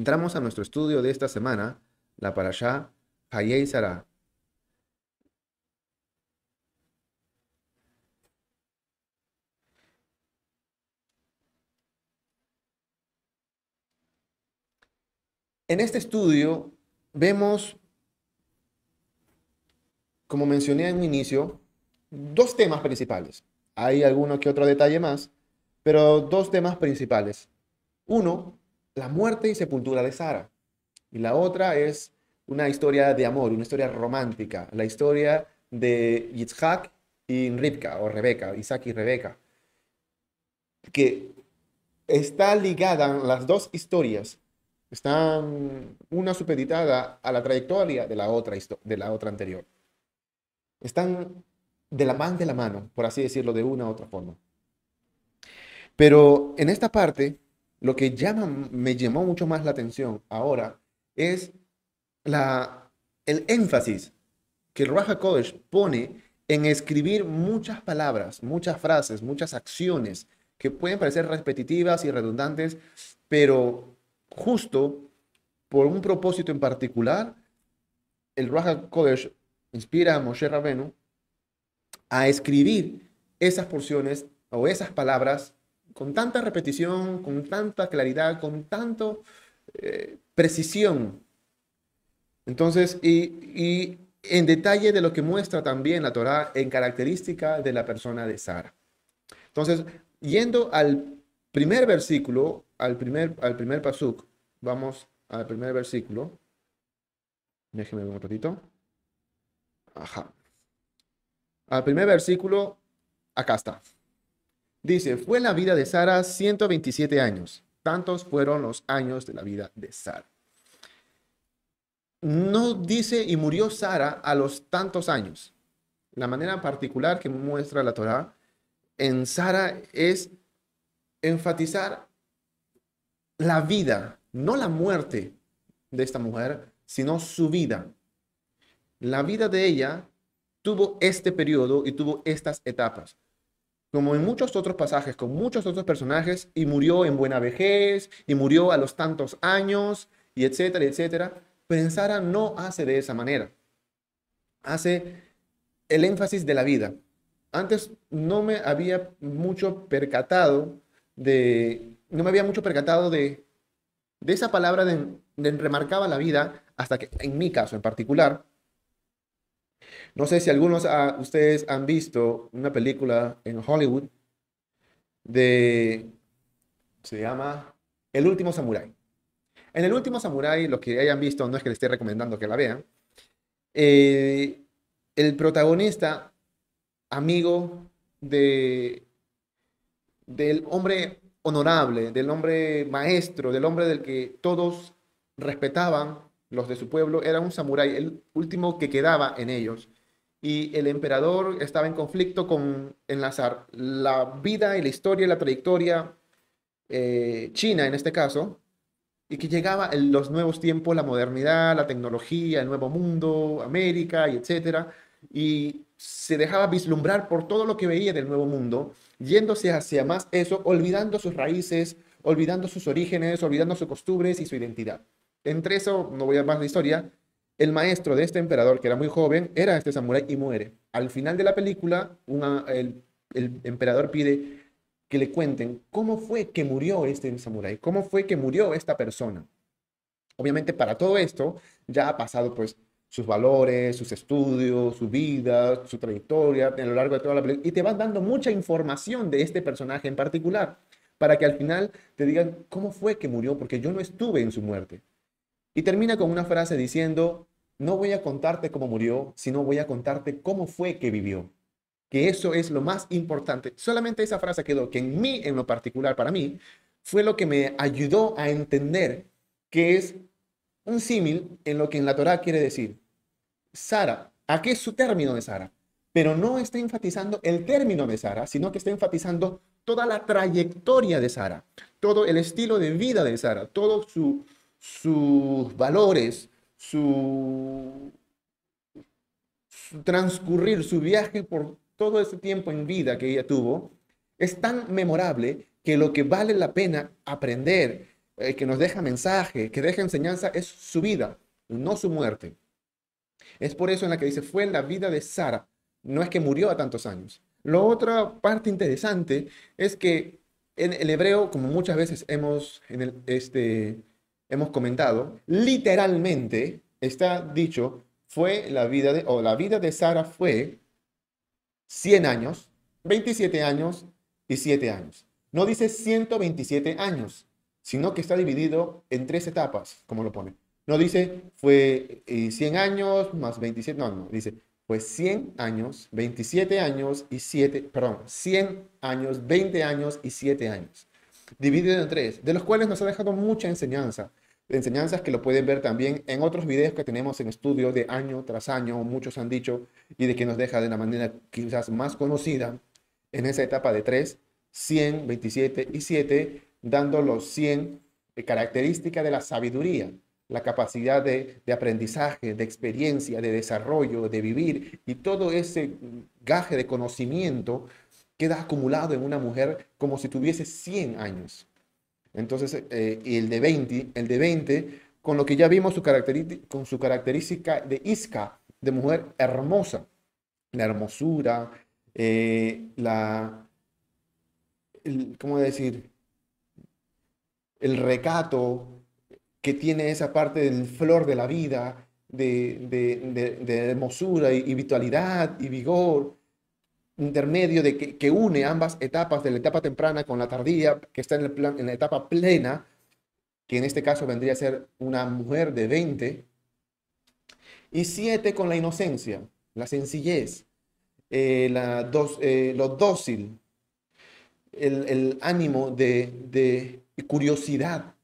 Entramos a nuestro estudio de esta semana, la parashá Hayei Sarah. En este estudio vemos, como mencioné en un inicio, dos temas principales. Hay alguno que otro detalle más, pero dos temas principales. Uno, la muerte y sepultura de Sara. Y la otra es una historia de amor, una historia romántica, la historia de Yitzhak y Rivka, o Rebeca, Isaac y Rebeca, que está ligada, las dos historias están una supeditada a la trayectoria de la otra, de la otra anterior. Están de la mano de la mano, por así decirlo, de una u otra forma. Pero en esta parte, lo que llama, me llamó mucho más la atención ahora es el énfasis que el Raja Kodesh pone en escribir muchas palabras, muchas frases, muchas acciones que pueden parecer repetitivas y redundantes, pero justo por un propósito en particular, el Raja Kodesh inspira a Moshe Rabenu a escribir esas porciones o esas palabras con tanta repetición, con tanta claridad, con tanto eh, precisión. Entonces, y, en detalle de lo que muestra también la Torah en característica de la persona de Sara. Entonces, yendo al primer versículo, al primer, al primer pasuk, vamos al primer versículo. Déjenme un ratito. Ajá. Al primer versículo, acá está. Dice, fue la vida de Sara 127 años. Tantos fueron los años de la vida de Sara. No dice y murió Sara a los tantos años. La manera particular que muestra la Torah en Sara es enfatizar la vida, no la muerte de esta mujer, sino su vida. La vida de ella tuvo este periodo y tuvo estas etapas. Como en muchos otros pasajes, con muchos otros personajes, y murió en buena vejez, y murió a los tantos años, y etcétera, etcétera. Pero no hace de esa manera. Hace el énfasis de la vida. Antes no me había mucho percatado de, no me había mucho percatado de, de esa palabra de, remarcaba la vida, hasta que en mi caso en particular, no sé si algunos ah, ustedes han visto una película en Hollywood de, se llama El último samurái. En El último samurái, lo que hayan visto, no es que les esté recomendando que la vean, eh, el protagonista, amigo de, del hombre honorable, del hombre maestro, del hombre del que todos respetaban los de su pueblo, era un samurái, el último que quedaba en ellos. Y el emperador estaba en conflicto con enlazar la vida y la historia y la trayectoria eh, china en este caso, y que llegaba en los nuevos tiempos, la modernidad, la tecnología, el nuevo mundo, América y etcétera, y se dejaba vislumbrar por todo lo que veía del nuevo mundo yéndose hacia más eso, olvidando sus raíces, olvidando sus orígenes, olvidando sus costumbres y su identidad. Entre eso, no voy a más la historia, el maestro de este emperador, que era muy joven, era este samurái y muere. Al final de la película, el, emperador pide que le cuenten cómo fue que murió este samurái, cómo fue que murió esta persona. Obviamente para todo esto ya ha pasado pues sus valores, sus estudios, su vida, su trayectoria a lo largo de toda la película. Y te van dando mucha información de este personaje en particular para que al final te digan cómo fue que murió, porque yo no estuve en su muerte. Y termina con una frase diciendo, no voy a contarte cómo murió, sino voy a contarte cómo fue que vivió. Que eso es lo más importante. Solamente esa frase quedó, que en mí, en lo particular, para mí, fue lo que me ayudó a entender que es un símil en lo que en la Torah quiere decir. Sara, aquí es su término de Sara, pero no está enfatizando el término de Sara, sino que está enfatizando toda la trayectoria de Sara, todo el estilo de vida de Sara, todos su, sus valores, su, transcurrir, su viaje por todo ese tiempo en vida que ella tuvo, es tan memorable que lo que vale la pena aprender, eh, que nos deja mensaje, que deja enseñanza, es su vida, no su muerte. Es por eso en la que dice, fue la vida de Sara, no es que murió a tantos años. La otra parte interesante es que en el hebreo, como muchas veces hemos, en este, hemos comentado, literalmente está dicho, fue la vida de, o la vida de Sara fue 100 años, 27 años y 7 años. No dice 127 años, sino que está dividido en tres etapas, como lo pone. No dice fue 100 eh, años más 27, no, no, dice fue 100 años, 27 años y 7, perdón, 100 años, 20 años y 7 años. Dividido en tres, de los cuales nos ha dejado mucha enseñanza. Enseñanzas que lo pueden ver también en otros videos que tenemos en estudio de año tras año, muchos han dicho, y de que nos deja de una manera quizás más conocida en esa etapa de 3, 100, 27 y 7, dando los 100 características de la sabiduría, la capacidad de, aprendizaje, de experiencia, de desarrollo, de vivir, y todo ese gaje de conocimiento queda acumulado en una mujer como si tuviese 100 años. Entonces, eh, y el de 20, el de 20, con lo que ya vimos su con su característica de isca, de mujer hermosa, la hermosura, eh, la, ¿cómo decir? El recato que tiene esa parte del flor de la vida, de, hermosura y, vitalidad y vigor intermedio de que, une ambas etapas de la etapa temprana con la tardía, que está en, la etapa plena, que en este caso vendría a ser una mujer de 20, y 7 con la inocencia, la sencillez, eh, la dos, eh, lo dócil, el, ánimo de, curiosidad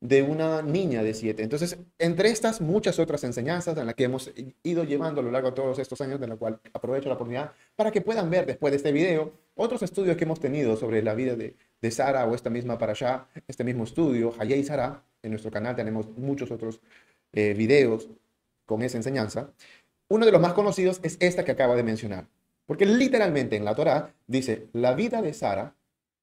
de una niña de siete. Entonces, entre estas muchas otras enseñanzas en las que hemos ido llevando a lo largo de todos estos años, de la cual aprovecho la oportunidad para que puedan ver después de este video otros estudios que hemos tenido sobre la vida de, de Sara o esta misma para allá, este mismo estudio, Hayei Sara. En nuestro canal tenemos muchos otros eh, videos con esa enseñanza. Uno de los más conocidos es esta que acaba de mencionar, porque literalmente en la Torá dice la vida de Sara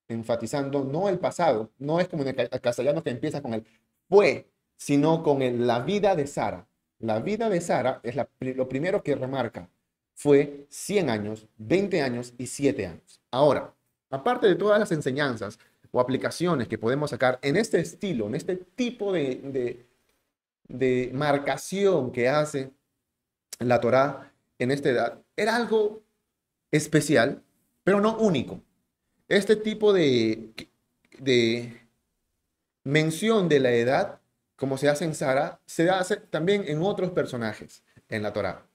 enfatizando no el pasado, no es como en el castellano que empieza con el fue, sino con el, la vida de Sara. La vida de Sara es lo primero que remarca. Fue 100 años, 20 años y 7 años. Ahora, aparte de todas las enseñanzas o aplicaciones que podemos sacar en este estilo, en este tipo de, de, de marcación que hace la Torá en esta edad, era algo especial, pero no único. Este tipo de, de mención de la edad, como se hace en Sara, se hace también en otros personajes en la Torá,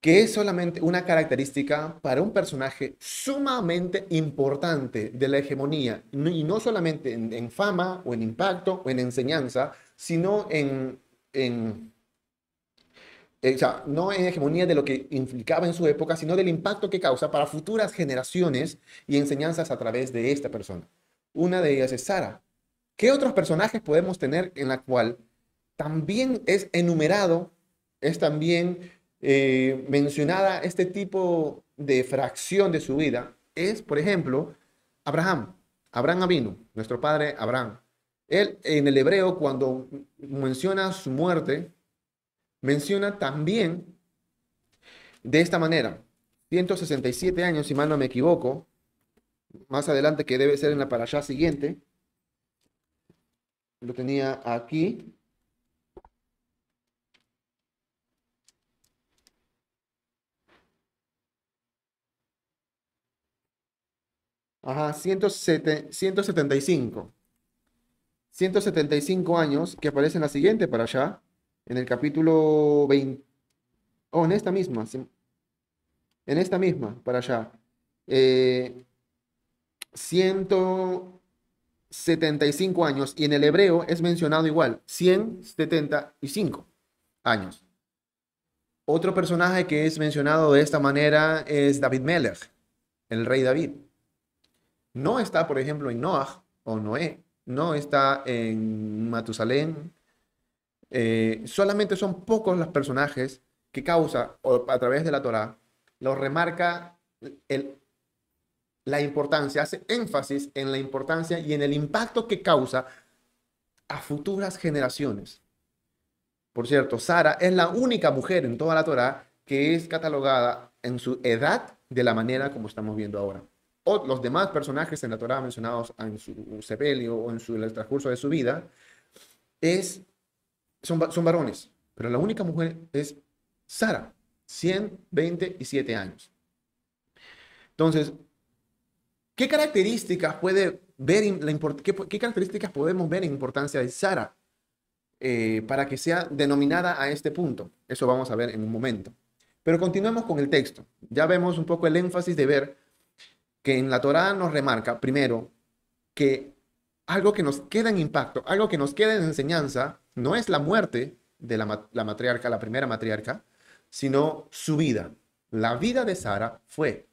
que es solamente una característica para un personaje sumamente importante de la hegemonía, y no solamente en, fama o en impacto o en enseñanza, sino en, en eh, no en hegemonía de lo que implicaba en su época, sino del impacto que causa para futuras generaciones y enseñanzas a través de esta persona. Una de ellas es Sara. ¿Qué otros personajes podemos tener en la cual también es enumerado, es también eh, mencionada este tipo de fracción de su vida? Es, por ejemplo, Abraham. Abraham Avinu, nuestro padre Abraham. Él en el hebreo, cuando menciona su muerte, menciona también de esta manera, 167 años, si mal no me equivoco, más adelante que debe ser en la para allá siguiente, lo tenía aquí. Ajá, 175. 175 años que aparece en la siguiente para allá en el capítulo 20, o en esta misma, en esta misma, para allá, 175 eh, años, y en el hebreo es mencionado igual, 175 años. Otro personaje que es mencionado de esta manera es David Melech, el rey David. No está, por ejemplo, en Noah o Noé, no está en Matusalén, eh, solamente son pocos los personajes que causa, a través de la Torah, lo remarca la importancia, hace énfasis en la importancia y en el impacto que causa a futuras generaciones. Por cierto, Sara es la única mujer en toda la Torá que es catalogada en su edad de la manera como estamos viendo ahora. O los demás personajes en la Torá mencionados en su sepelio o en, su, el transcurso de su vida es, son, son varones, pero la única mujer es Sara, 127 años. Entonces, ¿qué características puede ver la qué, características podemos ver en importancia de Sara eh, para que sea denominada a este punto? Eso vamos a ver en un momento. Pero continuemos con el texto. Ya vemos un poco el énfasis de ver que en la Torá nos remarca, primero, que algo que nos queda en impacto, algo que nos queda en enseñanza, no es la muerte de la, la matriarca, la primera matriarca, sino su vida. La vida de Sara fue.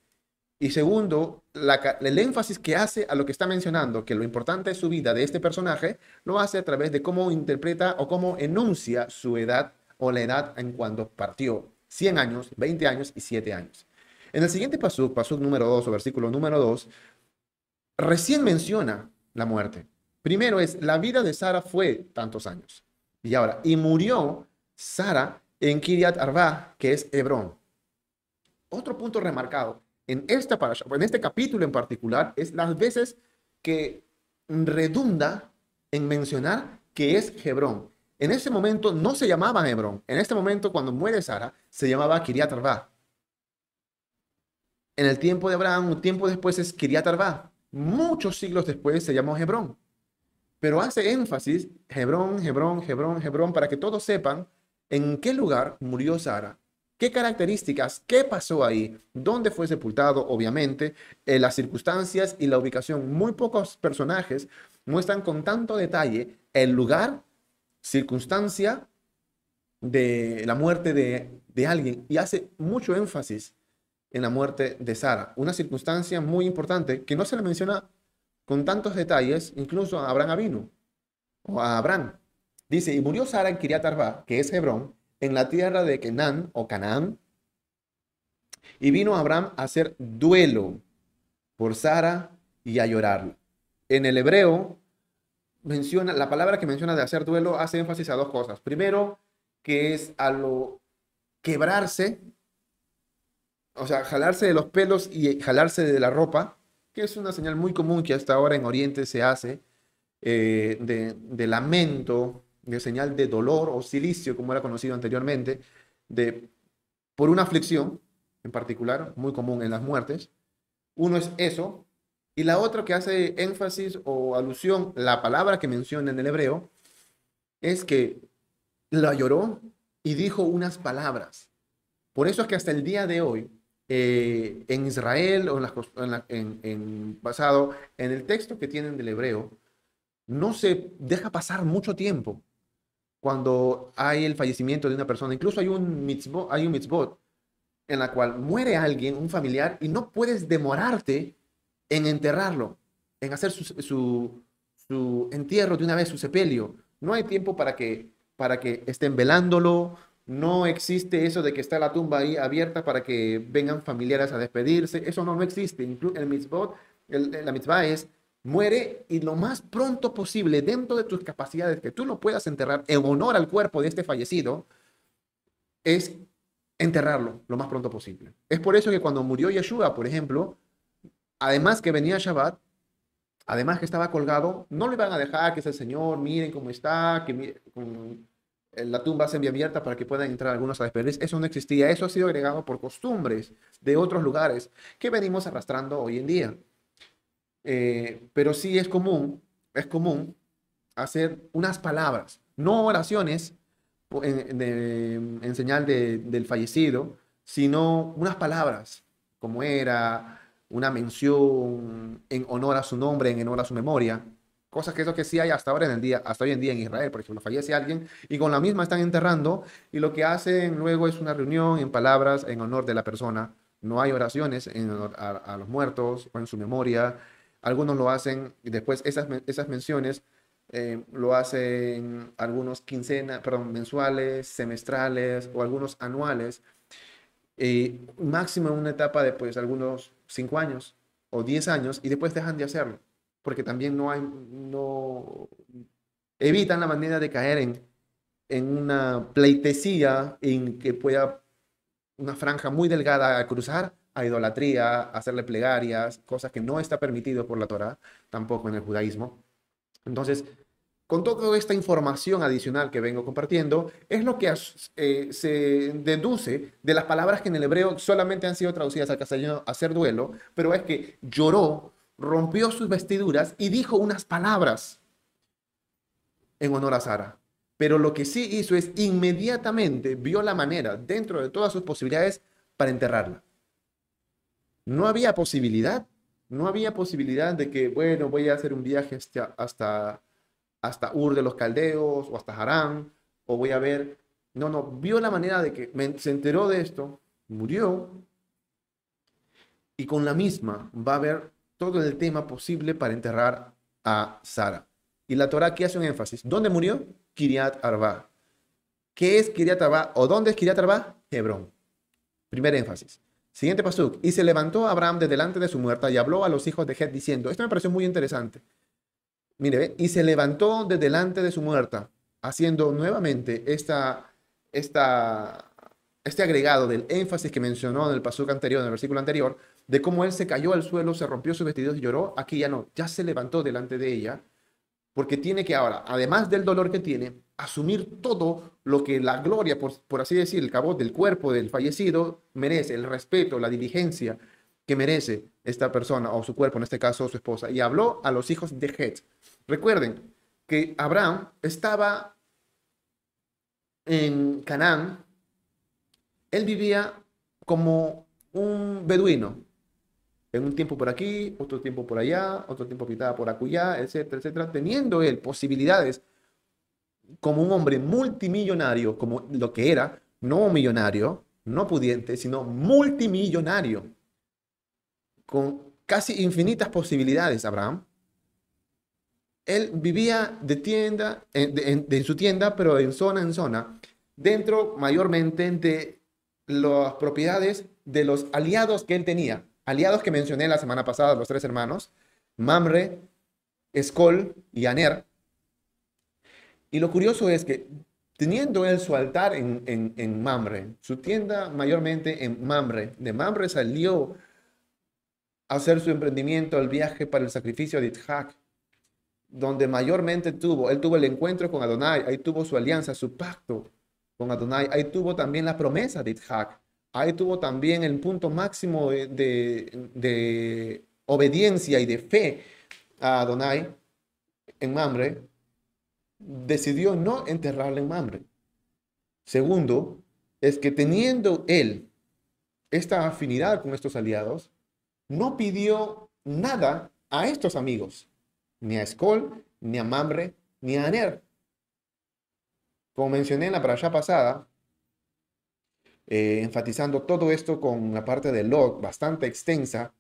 Y segundo, el énfasis que hace a lo que está mencionando, que lo importante es su vida de este personaje, lo hace a través de cómo interpreta o cómo enuncia su edad o la edad en cuando partió. 100 años, 20 años y 7 años. En el siguiente pasuk, pasuk número 2 o versículo número 2, recién menciona la muerte. Primero es, la vida de Sara fue tantos años. Y ahora, y murió Sara en Kiriat Arba, que es Hebrón. Otro punto remarcado en, esta en este capítulo en particular es las veces que redunda en mencionar que es Hebrón. En ese momento no se llamaba Hebrón. En este momento, cuando muere Sara, se llamaba Kiriat Arba. En el tiempo de Abraham, un tiempo después es Kiriat Arba. Muchos siglos después se llamó Hebrón. Pero hace énfasis Hebrón, Hebrón, Hebrón, Hebrón, para que todos sepan en qué lugar murió Sara. ¿Qué características? ¿Qué pasó ahí? ¿Dónde fue sepultado? Obviamente, eh, las circunstancias y la ubicación. Muy pocos personajes muestran con tanto detalle el lugar circunstancia de la muerte de, alguien y hace mucho énfasis en la muerte de Sara, una circunstancia muy importante que no se le menciona con tantos detalles, incluso a Abraham Avinu o a Abraham. Dice, y murió Sara en Kiriat Arba, que es Hebrón, en la tierra de Kenan o Canaán, y vino Abraham a hacer duelo por Sara y a llorar. En el hebreo, menciona, la palabra que menciona de hacer duelo hace énfasis a dos cosas. Primero, que es a lo quebrarse, o sea, jalarse de los pelos y jalarse de la ropa, que es una señal muy común que hasta ahora en Oriente se hace, eh, de, lamento, de señal de dolor o silicio, como era conocido anteriormente, de, por una aflicción en particular, muy común en las muertes. Uno es eso, y la otra que hace énfasis o alusión, la palabra que menciona en el hebreo, es que la lloró y dijo unas palabras. Por eso es que hasta el día de hoy, eh, en Israel o en, en, basado en el texto que tienen del hebreo, no se deja pasar mucho tiempo cuando hay el fallecimiento de una persona. Incluso hay un mitzvot, hay un mitzvot en la cual muere alguien, un familiar, y no puedes demorarte en enterrarlo, en hacer su, entierro de una vez, su sepelio. No hay tiempo para que, para que estén velándolo, no existe eso de que está la tumba ahí abierta para que vengan familiares a despedirse, eso no, no existe. El mitzvot, la mitzvah es muere y lo más pronto posible, dentro de tus capacidades, que tú lo puedas enterrar en honor al cuerpo de este fallecido, es enterrarlo lo más pronto posible. Es por eso que cuando murió Yeshua, por ejemplo, además que venía Shabbat, además que estaba colgado, no le iban a dejar que es el Señor, miren cómo está, que eh, la tumba se abierta para que puedan entrar algunos a despedirse. Eso no existía, eso ha sido agregado por costumbres de otros lugares que venimos arrastrando hoy en día. Eh, pero sí es común, es común hacer unas palabras, no oraciones en, señal del fallecido, sino unas palabras, como era, una mención en honor a su nombre, en honor a su memoria. Cosas que eso que sí hay hasta ahora en el día, hasta hoy en día en Israel, por ejemplo, fallece alguien y con la misma están enterrando y lo que hacen luego es una reunión en palabras en honor de la persona. No hay oraciones en honor a, los muertos o en su memoria. Algunos lo hacen y después esas, esas menciones eh, lo hacen algunos quincenas, perdón, mensuales, semestrales o algunos anuales. y máximo en una etapa de pues algunos cinco años o 10 años y después dejan de hacerlo, porque también no hay, no, evitan la manera de caer en, una pleitesía en que pueda una franja muy delgada a cruzar a idolatría, hacerle plegarias, cosas que no está permitido por la Torah, tampoco en el judaísmo. Entonces, con toda esta información adicional que vengo compartiendo, es lo que eh, se deduce de las palabras que en el hebreo solamente han sido traducidas al castellano hacer duelo, pero es que lloró, rompió sus vestiduras y dijo unas palabras en honor a Sara. Pero lo que sí hizo es inmediatamente vio la manera, dentro de todas sus posibilidades, para enterrarla. No había posibilidad, no había posibilidad de que, bueno, voy a hacer un viaje hasta, hasta hasta Ur de los Caldeos o hasta Harán, o voy a ver. No, no, vio la manera de que se enteró de esto, murió, y con la misma va a ver todo el tema posible para enterrar a Sara. Y la Torah aquí hace un énfasis. ¿Dónde murió? Kiriat Arba. ¿Qué es Kiriat Arba o dónde es Kiriat Arba? Hebrón. Primer énfasis. Siguiente pasuk. Y se levantó Abraham de delante de su muerta y habló a los hijos de Het diciendo, esto me pareció muy interesante. Mire, y se levantó de delante de su muerta, haciendo nuevamente esta, esta, este agregado del énfasis que mencionó en el pasaje anterior, en el versículo anterior, de cómo él se cayó al suelo, se rompió sus vestidos y lloró. Aquí ya no, ya se levantó delante de ella, porque tiene que ahora, además del dolor que tiene, asumir todo lo que la gloria, por, por así decir, el cabo del cuerpo del fallecido merece, el respeto, la diligencia que merece esta persona o su cuerpo, en este caso su esposa. Y habló a los hijos de Het Recuerden que Abraham estaba en Canaán, él vivía como un beduino, en un tiempo por aquí, otro tiempo por allá, otro tiempo pitaba por acullá, etcétera, etcétera, teniendo él posibilidades como un hombre multimillonario, como lo que era, no millonario, no pudiente, sino multimillonario, con casi infinitas posibilidades, Abraham, él vivía de tienda, en, su tienda, pero en zona en zona, dentro mayormente de las propiedades de los aliados que él tenía. Aliados que mencioné la semana pasada, los tres hermanos, Mamre, Escol y Aner. Y lo curioso es que teniendo él su altar en, Mamre, su tienda mayormente en Mamre, de Mamre salió a hacer su emprendimiento, el viaje para el sacrificio de Itzhak, donde mayormente tuvo, él tuvo el encuentro con Adonai, ahí tuvo su alianza, su pacto con Adonai, ahí tuvo también la promesa de Itzhak, ahí tuvo también el punto máximo de, obediencia y de fe a Adonai en Mamre, decidió no enterrarle en Mamre. Segundo, es que teniendo él esta afinidad con estos aliados, no pidió nada a estos amigos ni a Escol, ni a Mamre, ni a Aner. Como mencioné en la parasha pasada, eh, enfatizando todo esto con la parte de Lot bastante extensa,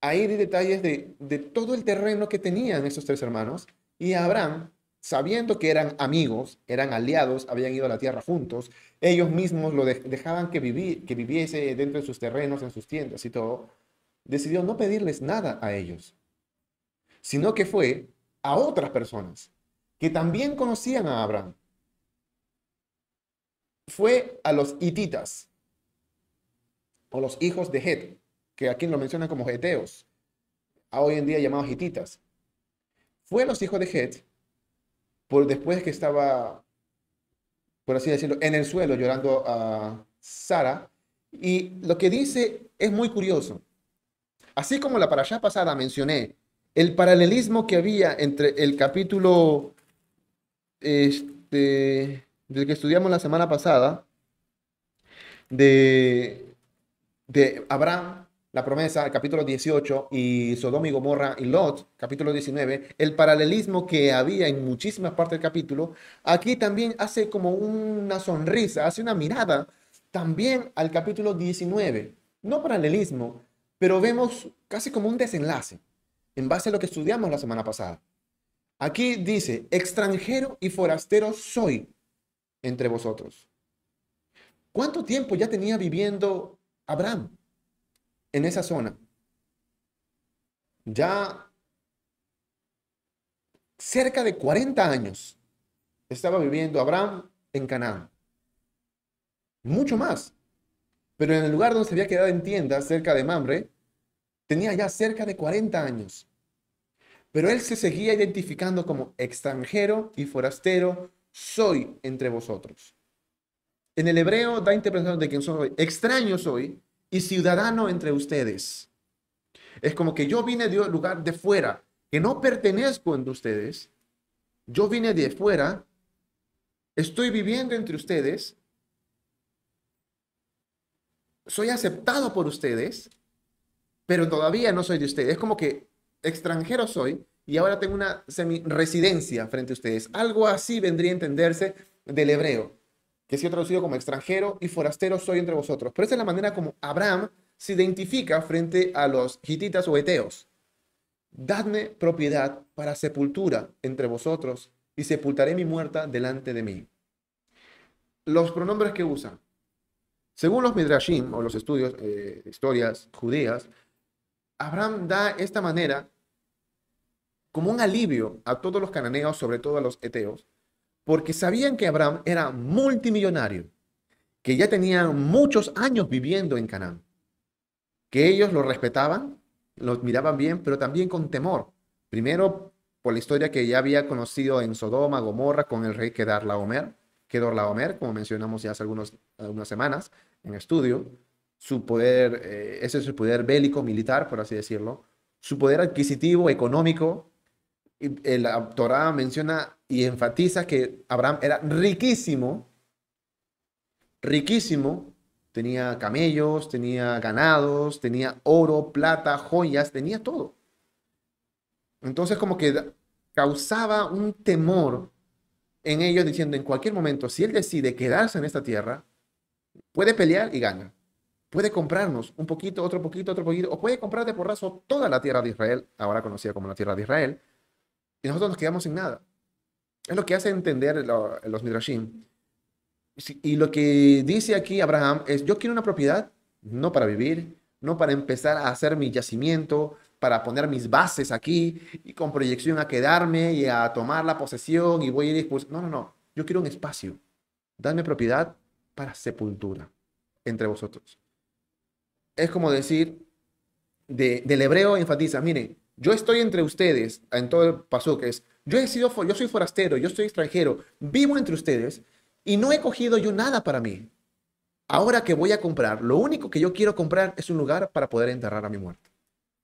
hay detalles de, todo el terreno que tenían esos tres hermanos y Abraham, sabiendo que eran amigos, eran aliados, habían ido a la tierra juntos, ellos mismos lo dejaban que, que viviese dentro de sus terrenos, en sus tiendas y todo, decidió no pedirles nada a ellos sino que fue a otras personas que también conocían a Abraham. Fue a los hititas, o los hijos de Het, que aquí lo mencionan como heteos, hoy en día llamados hititas. Fue a los hijos de Het, por después que estaba, por así decirlo, en el suelo llorando a Sara, y lo que dice es muy curioso. Así como la para allá pasada mencioné el paralelismo que había entre el capítulo este, del que estudiamos la semana pasada, de, de Abraham, la promesa, el capítulo 18, y Sodoma y Gomorra y Lot, capítulo 19, el paralelismo que había en muchísimas partes del capítulo, aquí también hace como una sonrisa, hace una mirada también al capítulo 19. No paralelismo, pero vemos casi como un desenlace en base a lo que estudiamos la semana pasada. Aquí dice, extranjero y forastero soy entre vosotros. ¿Cuánto tiempo ya tenía viviendo Abraham en esa zona? ya cerca de 40 años estaba viviendo Abraham en Canaán. Mucho más. Pero en el lugar donde se había quedado en tienda, cerca de Mamre, tenía ya cerca de 40 años. Pero él se seguía identificando como extranjero y forastero, soy entre vosotros. En el hebreo da interpretación de que soy extraño soy y ciudadano entre ustedes. Es como que yo vine de un lugar de fuera, que no pertenezco entre ustedes. Yo vine de fuera, estoy viviendo entre ustedes, soy aceptado por ustedes, pero todavía no soy de ustedes. Es como que extranjero soy y ahora tengo una semi-residencia frente a ustedes. Algo así vendría a entenderse del hebreo, que ha sido traducido como extranjero y forastero soy entre vosotros. Pero esa es la manera como Abraham se identifica frente a los hititas o eteos. Dadme propiedad para sepultura entre vosotros y sepultaré mi muerta delante de mí. Los pronombres que usa. Según los Midrashim o los estudios, eh, historias judías, Abraham da esta manera como un alivio a todos los cananeos, sobre todo a los eteos, porque sabían que Abraham era multimillonario, que ya tenía muchos años viviendo en Canaán, que ellos lo respetaban, lo miraban bien, pero también con temor. Primero, por la historia que ya había conocido en Sodoma, Gomorra, con el rey Kedar Laomer, Kedor Laomer, como mencionamos ya hace algunos, algunas semanas en estudio, su poder, eh, ese es su poder bélico, militar, por así decirlo, su poder adquisitivo, económico. La Torah menciona y enfatiza que Abraham era riquísimo, riquísimo, tenía camellos, tenía ganados, tenía oro, plata, joyas, tenía todo. Entonces como que causaba un temor en ellos diciendo en cualquier momento, si él decide quedarse en esta tierra, puede pelear y gana puede comprarnos un poquito, otro poquito, otro poquito, o puede comprar de porrazo toda la tierra de Israel, ahora conocida como la tierra de Israel, y nosotros nos quedamos sin nada. Es lo que hace entender los Midrashim. Y lo que dice aquí Abraham es, yo quiero una propiedad, no para vivir, no para empezar a hacer mi yacimiento, para poner mis bases aquí y con proyección a quedarme y a tomar la posesión y voy a ir No, no, no. Yo quiero un espacio. Dame propiedad para sepultura entre vosotros es como decir, del hebreo enfatiza, miren, yo estoy entre ustedes, en todo el paso que es, yo he sido, yo soy forastero, yo soy extranjero, vivo entre ustedes y no he cogido yo nada para mí. Ahora que voy a comprar, lo único que yo quiero comprar es un lugar para poder enterrar a mi muerte.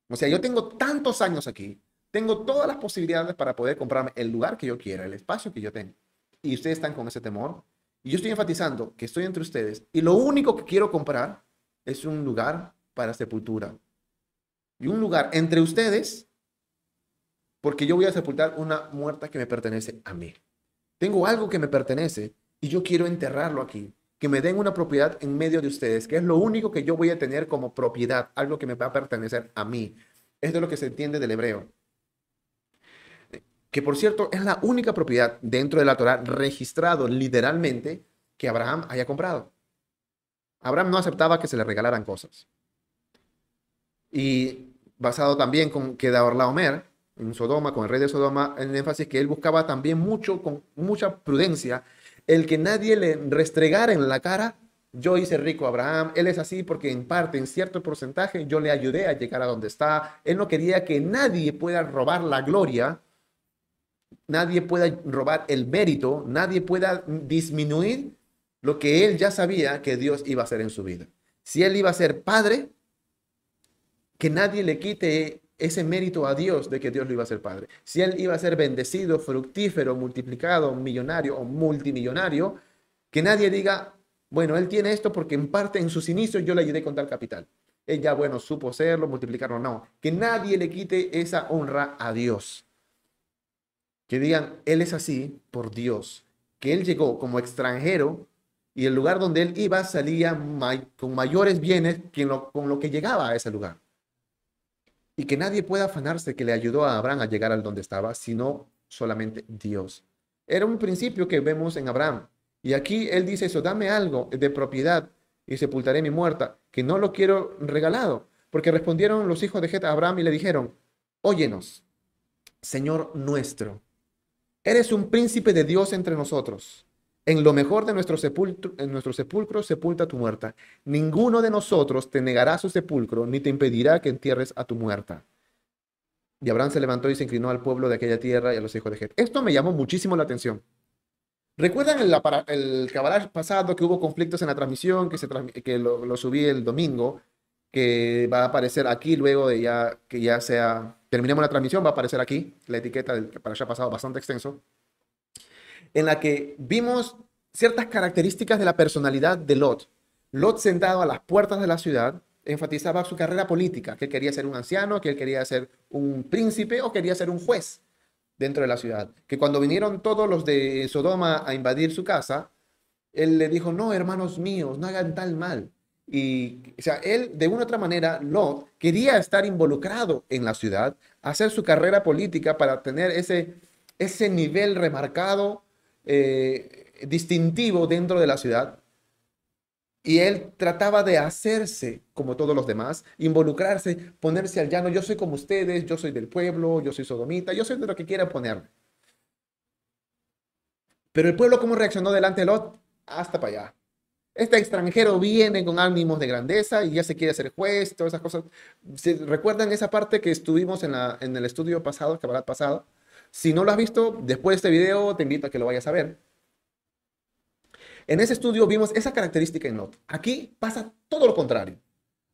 O sea, yo tengo tantos años aquí, tengo todas las posibilidades para poder comprarme el lugar que yo quiera, el espacio que yo tengo. Y ustedes están con ese temor. Y yo estoy enfatizando que estoy entre ustedes y lo único que quiero comprar es un lugar para sepultura. Y un lugar entre ustedes, porque yo voy a sepultar una muerta que me pertenece a mí. Tengo algo que me pertenece y yo quiero enterrarlo aquí. Que me den una propiedad en medio de ustedes, que es lo único que yo voy a tener como propiedad, algo que me va a pertenecer a mí. Es de lo que se entiende del hebreo. Que por cierto es la única propiedad dentro de la Torah registrado literalmente que Abraham haya comprado. Abraham no aceptaba que se le regalaran cosas. Y basado también con que Laomer, en Sodoma, con el rey de Sodoma, en énfasis que él buscaba también mucho, con mucha prudencia, el que nadie le restregara en la cara, yo hice rico a Abraham, él es así porque en parte, en cierto porcentaje, yo le ayudé a llegar a donde está. Él no quería que nadie pueda robar la gloria, nadie pueda robar el mérito, nadie pueda disminuir lo que él ya sabía que Dios iba a hacer en su vida. Si él iba a ser padre, que nadie le quite ese mérito a Dios de que Dios lo iba a ser padre. Si él iba a ser bendecido, fructífero, multiplicado, millonario o multimillonario, que nadie diga, bueno, él tiene esto porque en parte en sus inicios yo le ayudé con tal capital. Ella, bueno, supo serlo, multiplicarlo, no. Que nadie le quite esa honra a Dios. Que digan, él es así por Dios. Que él llegó como extranjero y el lugar donde él iba salía con mayores bienes que con lo que llegaba a ese lugar. Y que nadie pueda afanarse que le ayudó a Abraham a llegar al donde estaba, sino solamente Dios. Era un principio que vemos en Abraham. Y aquí él dice eso, dame algo de propiedad y sepultaré mi muerta, que no lo quiero regalado. Porque respondieron los hijos de Het a Abraham y le dijeron, óyenos, Señor nuestro, eres un príncipe de Dios entre nosotros. En lo mejor de nuestro sepulcro, en nuestro sepulta tu muerta. Ninguno de nosotros te negará su sepulcro, ni te impedirá que entierres a tu muerta. Y Abraham se levantó y se inclinó al pueblo de aquella tierra y a los hijos de Het. Esto me llamó muchísimo la atención. ¿Recuerdan el, el pasado que hubo conflictos en la transmisión, que, se, que lo, subí el domingo, que va a aparecer aquí luego de ya que ya sea, terminemos la transmisión, va a aparecer aquí la etiqueta del allá pasado bastante extenso en la que vimos ciertas características de la personalidad de Lot. Lot sentado a las puertas de la ciudad enfatizaba su carrera política, que quería ser un anciano, que él quería ser un príncipe o quería ser un juez dentro de la ciudad. Que cuando vinieron todos los de Sodoma a invadir su casa, él le dijo, no, hermanos míos, no hagan tal mal. Y, o sea, él, de una u otra manera, Lot quería estar involucrado en la ciudad, hacer su carrera política para tener ese, ese nivel remarcado eh, distintivo dentro de la ciudad. Y él trataba de hacerse como todos los demás, involucrarse, ponerse al llano. Yo soy como ustedes, yo soy del pueblo, yo soy sodomita, yo soy de lo que quieran ponerme. Pero el pueblo, ¿cómo reaccionó delante de Lot? Hasta para allá. Este extranjero viene con ánimos de grandeza y ya se quiere ser juez, todas esas cosas. ¿Recuerdan esa parte que estuvimos en, la, en el estudio pasado, habrá pasado? Si no lo has visto, después de este video te invito a que lo vayas a ver. En ese estudio vimos esa característica en Lot. Aquí pasa todo lo contrario.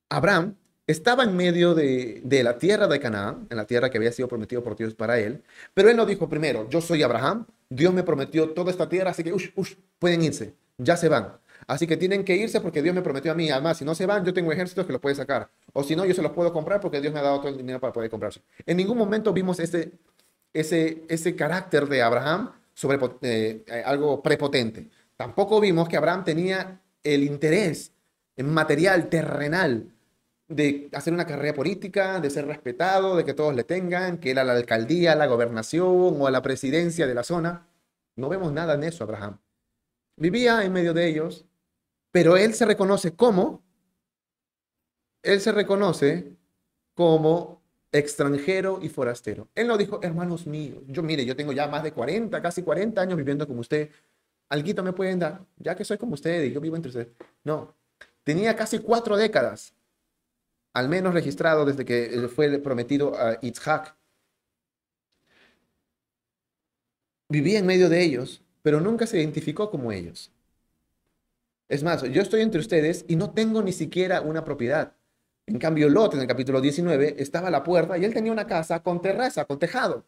Abraham estaba en medio de, la tierra de Canaán, en la tierra que había sido prometido por Dios para él, pero él no dijo primero, yo soy Abraham, Dios me prometió toda esta tierra, así que ush, ush, pueden irse, ya se van. Así que tienen que irse porque Dios me prometió a mí. Además, si no se van, yo tengo ejércitos que los pueden sacar. O si no, yo se los puedo comprar porque Dios me ha dado todo el dinero para poder comprarse. En ningún momento vimos ese, ese, ese carácter de Abraham sobre eh, algo prepotente. Tampoco vimos que Abraham tenía el interés en material, terrenal, de hacer una carrera política, de ser respetado, de que todos le tengan, que era la alcaldía, la gobernación o la presidencia de la zona. No vemos nada en eso, Abraham. Vivía en medio de ellos, pero él se reconoce como, él se reconoce como extranjero y forastero. Él no dijo, hermanos míos, yo mire, yo tengo ya más de 40, casi 40 años viviendo como usted. Alguito me pueden dar, ya que soy como usted y yo vivo entre ustedes. No, tenía casi cuatro décadas, al menos registrado desde que fue prometido a Itzhak. Vivía en medio de ellos, pero nunca se identificó como ellos. Es más, yo estoy entre ustedes y no tengo ni siquiera una propiedad. En cambio, Lot en el capítulo 19 estaba a la puerta y él tenía una casa con terraza, con tejado.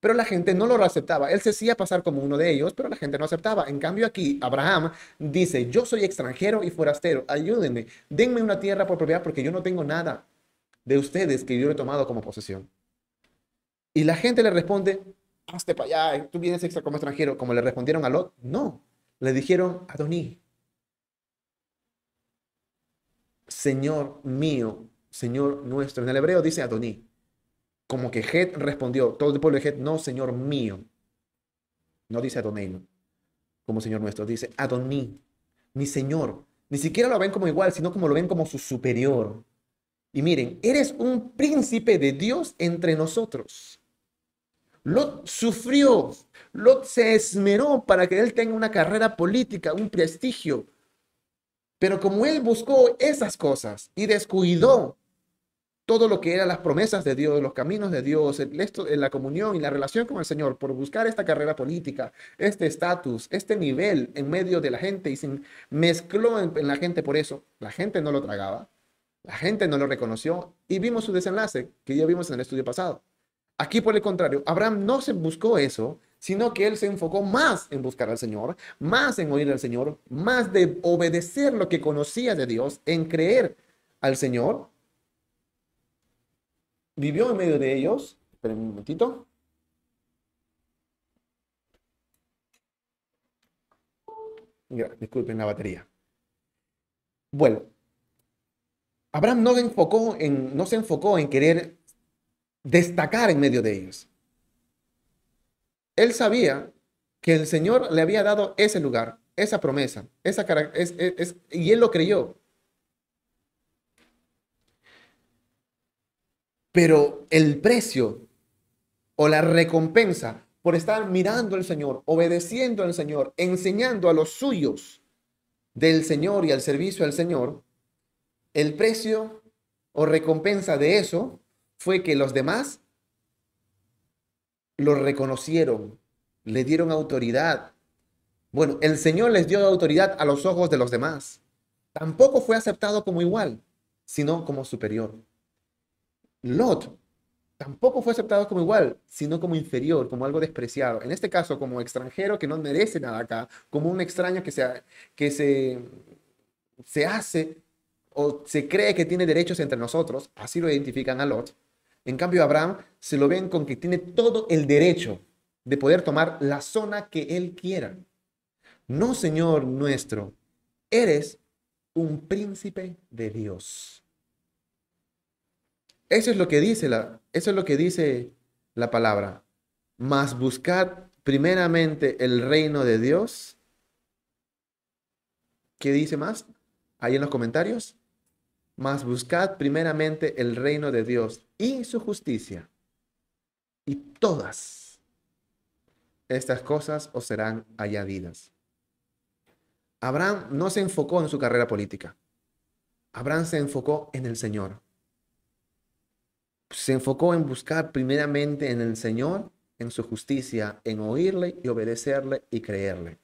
Pero la gente no lo aceptaba. Él se hacía pasar como uno de ellos, pero la gente no aceptaba. En cambio, aquí Abraham dice, yo soy extranjero y forastero, ayúdenme, denme una tierra por propiedad porque yo no tengo nada de ustedes que yo he tomado como posesión. Y la gente le responde, hazte para allá, tú vienes extra como extranjero. Como le respondieron a Lot, no. Le dijeron, Adoní, Señor mío, Señor nuestro. En el hebreo dice Adoní. Como que Het respondió, todo el pueblo de Het, no, Señor mío. No dice Adonai, como Señor nuestro, dice Adoní, mi Señor. Ni siquiera lo ven como igual, sino como lo ven como su superior. Y miren, eres un príncipe de Dios entre nosotros. Lot sufrió, Lot se esmeró para que él tenga una carrera política, un prestigio, pero como él buscó esas cosas y descuidó todo lo que eran las promesas de Dios, los caminos de Dios, el, esto, la comunión y la relación con el Señor, por buscar esta carrera política, este estatus, este nivel en medio de la gente y se mezcló en, en la gente por eso, la gente no lo tragaba, la gente no lo reconoció y vimos su desenlace que ya vimos en el estudio pasado. Aquí, por el contrario, Abraham no se buscó eso, sino que él se enfocó más en buscar al Señor, más en oír al Señor, más de obedecer lo que conocía de Dios, en creer al Señor. Vivió en medio de ellos. Esperen un momentito. Disculpen la batería. Bueno, Abraham no, enfocó en, no se enfocó en querer destacar en medio de ellos él sabía que el Señor le había dado ese lugar, esa promesa, esa es, es, y él lo creyó. Pero el precio o la recompensa por estar mirando al Señor, obedeciendo al Señor, enseñando a los suyos del Señor y al servicio al Señor, el precio o recompensa de eso fue que los demás lo reconocieron, le dieron autoridad. Bueno, el Señor les dio autoridad a los ojos de los demás. Tampoco fue aceptado como igual, sino como superior. Lot tampoco fue aceptado como igual, sino como inferior, como algo despreciado. En este caso, como extranjero que no merece nada acá, como un extraño que se, que se, se hace o se cree que tiene derechos entre nosotros, así lo identifican a Lot. En cambio, Abraham se lo ven con que tiene todo el derecho de poder tomar la zona que él quiera. No, Señor nuestro, eres un príncipe de Dios. Eso es lo que dice la, eso es lo que dice la palabra. Mas buscad primeramente el reino de Dios. ¿Qué dice más? Ahí en los comentarios. Mas buscad primeramente el reino de Dios y su justicia. Y todas estas cosas os serán añadidas. Abraham no se enfocó en su carrera política. Abraham se enfocó en el Señor. Se enfocó en buscar primeramente en el Señor, en su justicia, en oírle y obedecerle y creerle.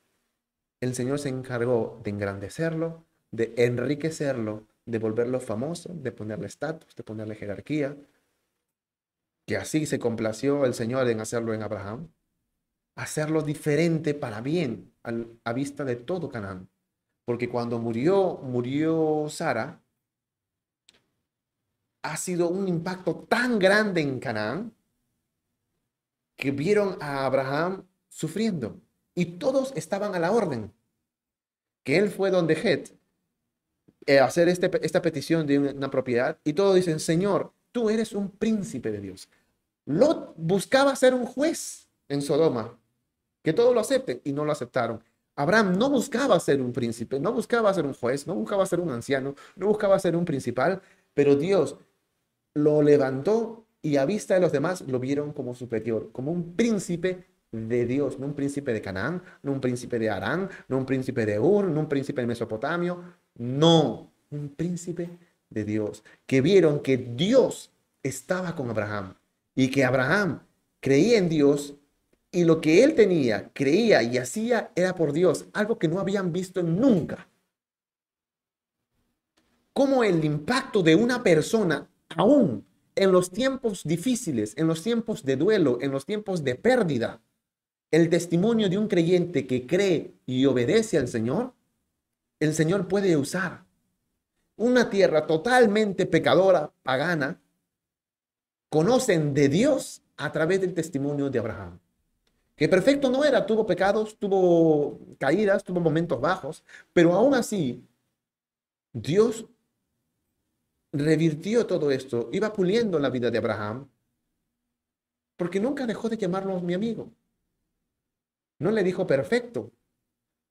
El Señor se encargó de engrandecerlo, de enriquecerlo, de volverlo famoso, de ponerle estatus, de ponerle jerarquía. Que así se complació el Señor en hacerlo en Abraham hacerlo diferente para bien a vista de todo Canaán. Porque cuando murió, murió Sara, ha sido un impacto tan grande en Canaán que vieron a Abraham sufriendo y todos estaban a la orden. Que él fue donde Het eh, hacer este, esta petición de una propiedad y todos dicen, Señor, tú eres un príncipe de Dios. Lot buscaba ser un juez en Sodoma que todos lo acepten y no lo aceptaron. Abraham no buscaba ser un príncipe, no buscaba ser un juez, no buscaba ser un anciano, no buscaba ser un principal, pero Dios lo levantó y a vista de los demás lo vieron como superior, como un príncipe de Dios, no un príncipe de Canaán, no un príncipe de Arán, no un príncipe de Ur, no un príncipe de Mesopotamio, no, un príncipe de Dios, que vieron que Dios estaba con Abraham y que Abraham creía en Dios y lo que él tenía, creía y hacía era por Dios, algo que no habían visto nunca. Como el impacto de una persona, aún en los tiempos difíciles, en los tiempos de duelo, en los tiempos de pérdida, el testimonio de un creyente que cree y obedece al Señor, el Señor puede usar. Una tierra totalmente pecadora, pagana, conocen de Dios a través del testimonio de Abraham que perfecto no era, tuvo pecados, tuvo caídas, tuvo momentos bajos, pero aún así, Dios revirtió todo esto, iba puliendo la vida de Abraham, porque nunca dejó de llamarlo mi amigo. No le dijo perfecto.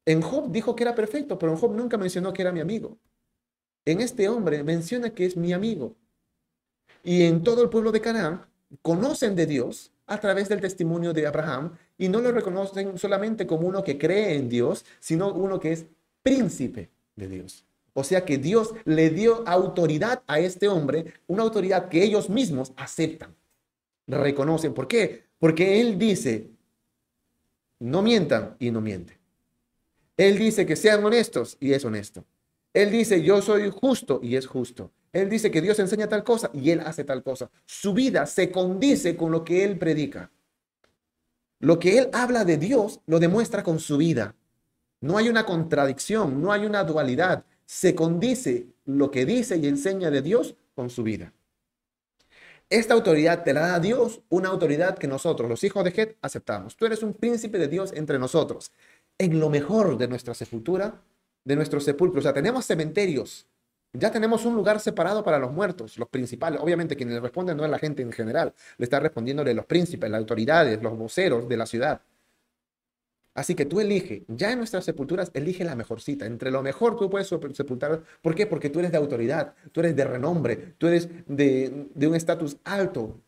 En Job dijo que era perfecto, pero en Job nunca mencionó que era mi amigo. En este hombre menciona que es mi amigo. Y en todo el pueblo de Canaán conocen de Dios a través del testimonio de Abraham y no lo reconocen solamente como uno que cree en Dios, sino uno que es príncipe de Dios. O sea que Dios le dio autoridad a este hombre, una autoridad que ellos mismos aceptan, reconocen. ¿Por qué? Porque Él dice, no mientan y no miente. Él dice que sean honestos y es honesto. Él dice, yo soy justo y es justo. Él dice que Dios enseña tal cosa y él hace tal cosa. Su vida se condice con lo que él predica. Lo que él habla de Dios lo demuestra con su vida. No hay una contradicción, no hay una dualidad. Se condice lo que dice y enseña de Dios con su vida. Esta autoridad te la da Dios, una autoridad que nosotros, los hijos de Het, aceptamos. Tú eres un príncipe de Dios entre nosotros. En lo mejor de nuestra sepultura, de nuestros sepulcros. O sea, tenemos cementerios. Ya tenemos un lugar separado para los muertos, los principales. Obviamente, quienes le responden no es la gente en general, le está respondiéndole los príncipes, las autoridades, los voceros de la ciudad. Así que tú elige, ya en nuestras sepulturas, elige la mejor cita. Entre lo mejor tú puedes sepultar. ¿Por qué? Porque tú eres de autoridad, tú eres de renombre, tú eres de, de un estatus alto.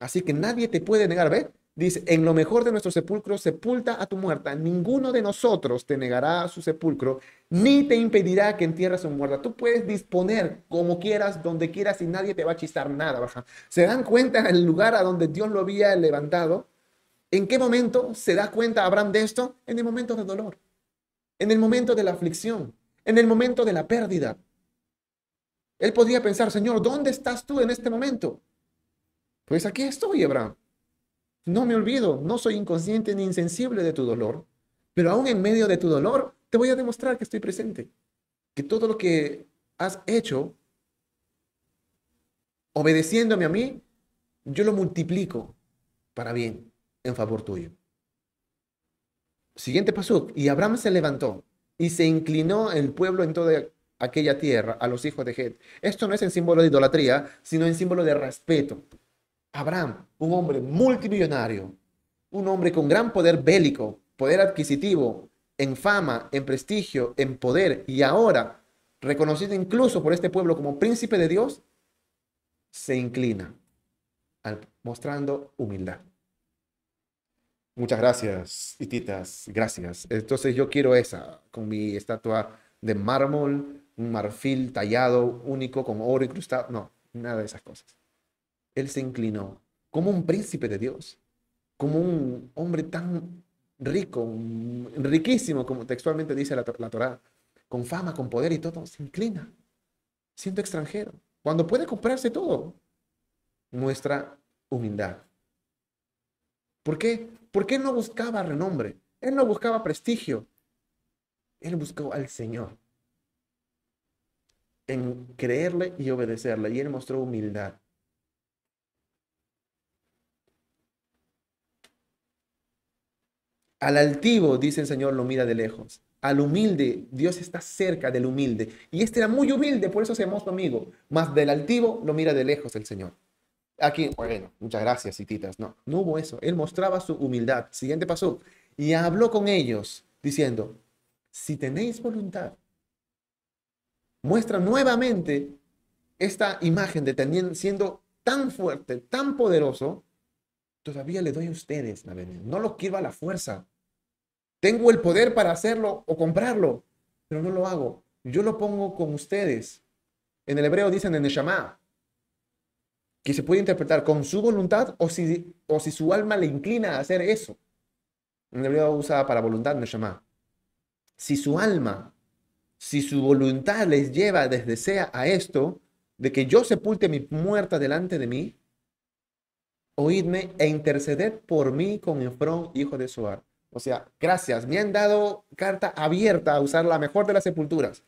Así que nadie te puede negar. ¿Ve? Dice, en lo mejor de nuestro sepulcro, sepulta a tu muerta. Ninguno de nosotros te negará su sepulcro, ni te impedirá que entierres a su muerta. Tú puedes disponer como quieras, donde quieras, y nadie te va a chistar nada. ¿Se dan cuenta el lugar a donde Dios lo había levantado? ¿En qué momento se da cuenta Abraham de esto? En el momento de dolor, en el momento de la aflicción, en el momento de la pérdida. Él podría pensar, Señor, ¿dónde estás tú en este momento? Pues aquí estoy, Abraham. No me olvido, no soy inconsciente ni insensible de tu dolor, pero aún en medio de tu dolor te voy a demostrar que estoy presente, que todo lo que has hecho, obedeciéndome a mí, yo lo multiplico para bien, en favor tuyo. Siguiente paso, y Abraham se levantó y se inclinó el pueblo en toda aquella tierra a los hijos de Het. Esto no es en símbolo de idolatría, sino en símbolo de respeto. Abraham, un hombre multimillonario, un hombre con gran poder bélico, poder adquisitivo, en fama, en prestigio, en poder, y ahora reconocido incluso por este pueblo como príncipe de Dios, se inclina mostrando humildad. Muchas gracias, hititas, gracias. Entonces yo quiero esa, con mi estatua de mármol, un marfil tallado único con oro incrustado. No, nada de esas cosas. Él se inclinó como un príncipe de Dios, como un hombre tan rico, riquísimo, como textualmente dice la, la Torá, con fama, con poder y todo, se inclina, siendo extranjero, cuando puede comprarse todo, muestra humildad. ¿Por qué? Porque él no buscaba renombre, él no buscaba prestigio, él buscó al Señor en creerle y obedecerle, y él mostró humildad. Al altivo, dice el Señor, lo mira de lejos. Al humilde, Dios está cerca del humilde. Y este era muy humilde, por eso se llamó su amigo. Más del altivo lo mira de lejos el Señor. Aquí, bueno, muchas gracias, cititas. No, no hubo eso. Él mostraba su humildad. Siguiente paso. Y habló con ellos diciendo, si tenéis voluntad, muestra nuevamente esta imagen de siendo tan fuerte, tan poderoso, todavía le doy a ustedes la No lo quiero la fuerza. Tengo el poder para hacerlo o comprarlo, pero no lo hago. Yo lo pongo con ustedes. En el hebreo dicen en Neshama, que se puede interpretar con su voluntad o si, o si su alma le inclina a hacer eso. En hebreo usa para voluntad Neshama. Si su alma, si su voluntad les lleva desde sea a esto, de que yo sepulte mi muerta delante de mí, oídme e interceded por mí con Efrón, hijo de Soar. O sea, gracias, me han dado carta abierta a usar la mejor de las sepulturas.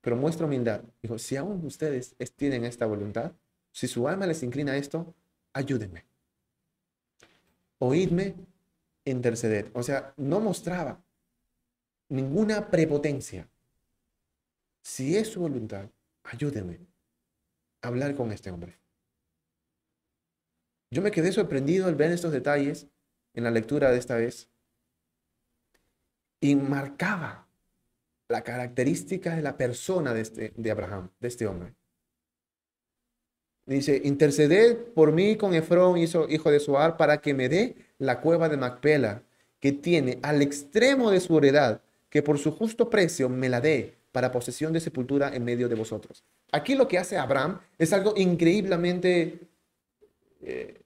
Pero muestra humildad. Dijo, si aún ustedes tienen esta voluntad, si su alma les inclina a esto, ayúdenme. Oídme interceder. O sea, no mostraba ninguna prepotencia. Si es su voluntad, ayúdenme a hablar con este hombre. Yo me quedé sorprendido al ver estos detalles en la lectura de esta vez y marcaba la característica de la persona de, este, de Abraham, de este hombre. Dice, interceded por mí con Efrón, hijo de Suar, para que me dé la cueva de Macpela, que tiene al extremo de su heredad, que por su justo precio me la dé para posesión de sepultura en medio de vosotros. Aquí lo que hace Abraham es algo increíblemente eh,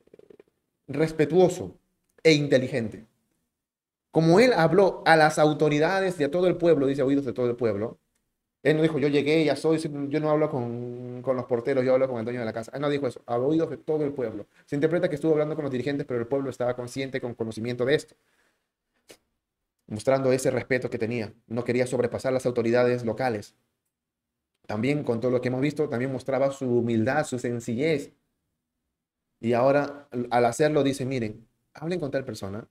respetuoso e inteligente. Como él habló a las autoridades y a todo el pueblo, dice oídos de todo el pueblo, él no dijo, yo llegué, ya soy, yo no hablo con, con, los porteros, yo hablo con el dueño de la casa. Él no dijo eso, a oídos de todo el pueblo. Se interpreta que estuvo hablando con los dirigentes, pero el pueblo estaba consciente, con conocimiento de esto. Mostrando ese respeto que tenía. No quería sobrepasar las autoridades locales. También, con todo lo que hemos visto, también mostraba su humildad, su sencillez. Y ahora, al hacerlo, dice, miren, hablen con tal persona.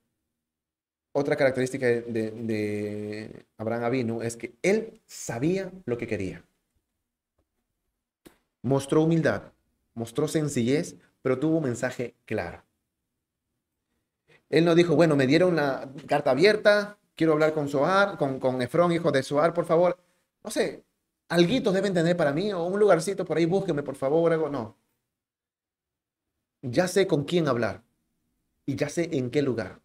Otra característica de, Abraham Avinu es que él sabía lo que quería. Mostró humildad, mostró sencillez, pero tuvo un mensaje claro. Él no dijo, bueno, me dieron la carta abierta, quiero hablar con Soar, con, con Efrón, hijo de Soar, por favor. No sé, alguitos deben tener para mí, o un lugarcito por ahí, búsqueme, por favor, algo. No. Ya sé con quién hablar y ya sé en qué lugar.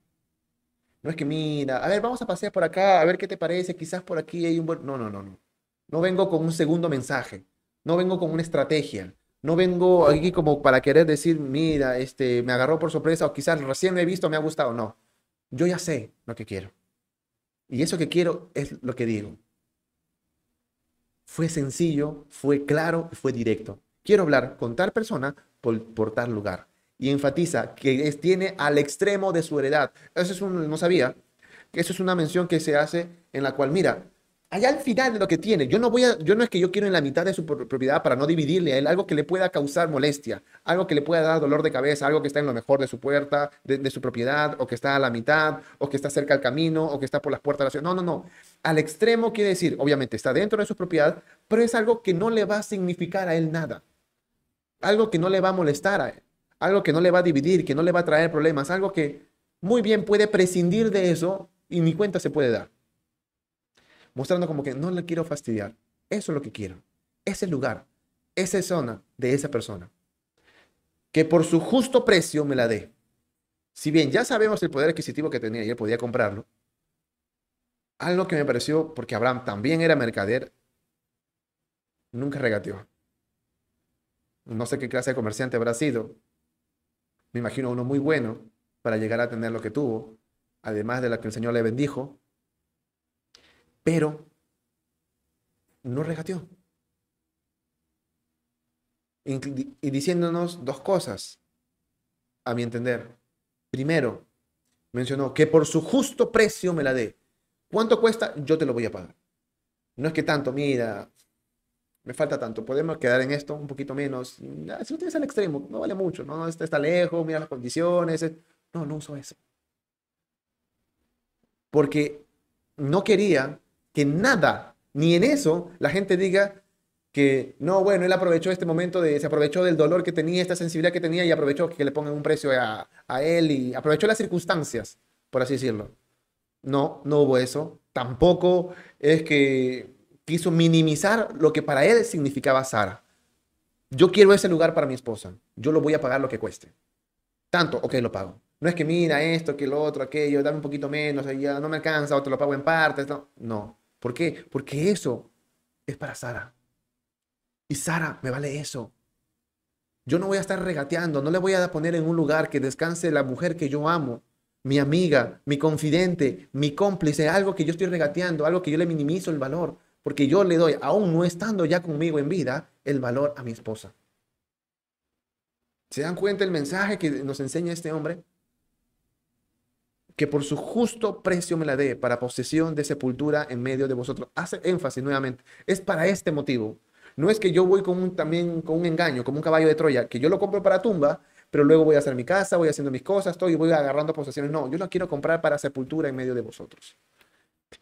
No es que mira, a ver, vamos a pasear por acá, a ver qué te parece, quizás por aquí hay un buen... No, no, no, no. No vengo con un segundo mensaje, no vengo con una estrategia, no vengo aquí como para querer decir, mira, este, me agarró por sorpresa o quizás recién lo he visto, me ha gustado. No, yo ya sé lo que quiero. Y eso que quiero es lo que digo. Fue sencillo, fue claro, fue directo. Quiero hablar con tal persona por, por tal lugar y enfatiza que tiene al extremo de su heredad. Eso es un, no sabía, que eso es una mención que se hace en la cual, mira, allá al final de lo que tiene, yo no voy a, yo no es que yo quiero en la mitad de su propiedad para no dividirle a él algo que le pueda causar molestia, algo que le pueda dar dolor de cabeza, algo que está en lo mejor de su puerta, de, su propiedad, o que está a la mitad, o que está cerca del camino, o que está por las puertas de la ciudad. No, no, no. Al extremo quiere decir, obviamente está dentro de su propiedad, pero es algo que no le va a significar a él nada. Algo que no le va a molestar a él algo que no le va a dividir, que no le va a traer problemas, algo que muy bien puede prescindir de eso y mi cuenta se puede dar. Mostrando como que no le quiero fastidiar. Eso es lo que quiero. Ese lugar, esa zona de esa persona. Que por su justo precio me la dé. Si bien ya sabemos el poder adquisitivo que tenía y él podía comprarlo, algo que me pareció, porque Abraham también era mercader, nunca regateó. No sé qué clase de comerciante habrá sido, me imagino uno muy bueno para llegar a tener lo que tuvo, además de la que el Señor le bendijo, pero no regateó. Y diciéndonos dos cosas, a mi entender. Primero, mencionó que por su justo precio me la dé. ¿Cuánto cuesta? Yo te lo voy a pagar. No es que tanto, mira, me falta tanto, podemos quedar en esto un poquito menos. Ah, si lo tienes al extremo, no vale mucho, no, este está lejos, mira las condiciones. No, no uso eso. Porque no quería que nada, ni en eso, la gente diga que no, bueno, él aprovechó este momento de, se aprovechó del dolor que tenía, esta sensibilidad que tenía y aprovechó que le pongan un precio a, a él y aprovechó las circunstancias, por así decirlo. No, no hubo eso. Tampoco es que quiso minimizar lo que para él significaba Sara. Yo quiero ese lugar para mi esposa. Yo lo voy a pagar lo que cueste. Tanto, ok, lo pago. No es que mira esto, que lo otro, aquello, dame un poquito menos, ya no me alcanza o te lo pago en partes. No. no. ¿Por qué? Porque eso es para Sara. Y Sara me vale eso. Yo no voy a estar regateando, no le voy a poner en un lugar que descanse la mujer que yo amo, mi amiga, mi confidente, mi cómplice, algo que yo estoy regateando, algo que yo le minimizo el valor porque yo le doy, aún no estando ya conmigo en vida, el valor a mi esposa. ¿Se dan cuenta el mensaje que nos enseña este hombre? Que por su justo precio me la dé para posesión de sepultura en medio de vosotros. Hace énfasis nuevamente. Es para este motivo. No es que yo voy con un, también con un engaño, como un caballo de Troya, que yo lo compro para tumba, pero luego voy a hacer mi casa, voy haciendo mis cosas, estoy y voy agarrando posesiones. No, yo lo quiero comprar para sepultura en medio de vosotros.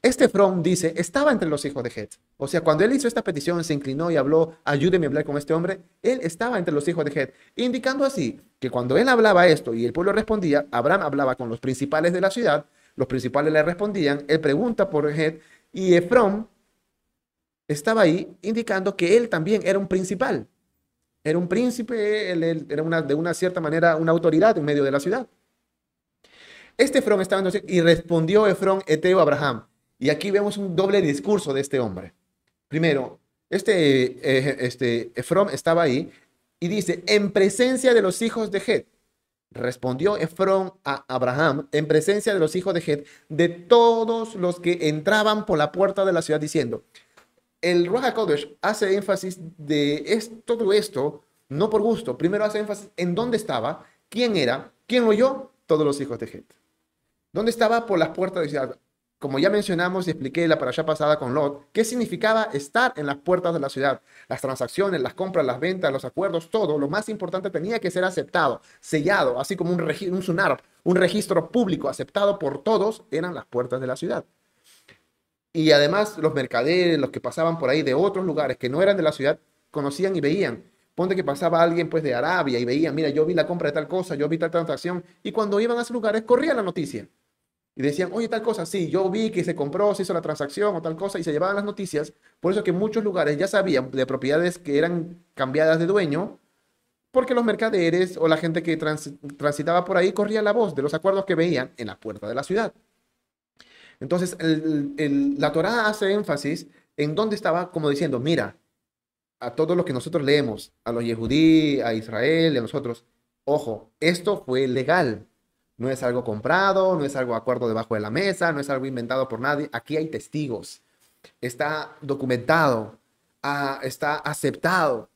Este From dice, estaba entre los hijos de Het. O sea, cuando él hizo esta petición, se inclinó y habló, ayúdeme a hablar con este hombre, él estaba entre los hijos de Het, indicando así que cuando él hablaba esto y el pueblo respondía, Abraham hablaba con los principales de la ciudad, los principales le respondían, él pregunta por Het y Efrom estaba ahí indicando que él también era un principal. Era un príncipe, él, era una, de una cierta manera una autoridad en medio de la ciudad. Este Efrón estaba en y respondió Efrón Eteo Abraham, y aquí vemos un doble discurso de este hombre. Primero, este, eh, este estaba ahí y dice, en presencia de los hijos de Het. Respondió Efrón a Abraham en presencia de los hijos de Het, de todos los que entraban por la puerta de la ciudad, diciendo, el Ruach Kodesh hace énfasis de todo esto, no por gusto. Primero hace énfasis en dónde estaba, quién era, quién oyó, todos los hijos de Het. ¿Dónde estaba? Por las puertas de la ciudad como ya mencionamos y expliqué la allá pasada con Lot, qué significaba estar en las puertas de la ciudad. Las transacciones, las compras, las ventas, los acuerdos, todo, lo más importante tenía que ser aceptado, sellado, así como un, un SUNAR, un registro público aceptado por todos, eran las puertas de la ciudad. Y además los mercaderes, los que pasaban por ahí de otros lugares que no eran de la ciudad, conocían y veían. Ponte que pasaba alguien pues de Arabia y veía, mira, yo vi la compra de tal cosa, yo vi tal transacción, y cuando iban a esos lugares corría la noticia. Y decían, oye, tal cosa, sí, yo vi que se compró, se hizo la transacción o tal cosa, y se llevaban las noticias. Por eso que muchos lugares ya sabían de propiedades que eran cambiadas de dueño, porque los mercaderes o la gente que transitaba por ahí corría la voz de los acuerdos que veían en la puerta de la ciudad. Entonces, la Torá hace énfasis en dónde estaba como diciendo, mira, a todos los que nosotros leemos, a los yehudí, a Israel a nosotros, ojo, esto fue legal. No es algo comprado, no es algo acuerdo debajo de la mesa, no es algo inventado por nadie. Aquí hay testigos. Está documentado, ah, está aceptado.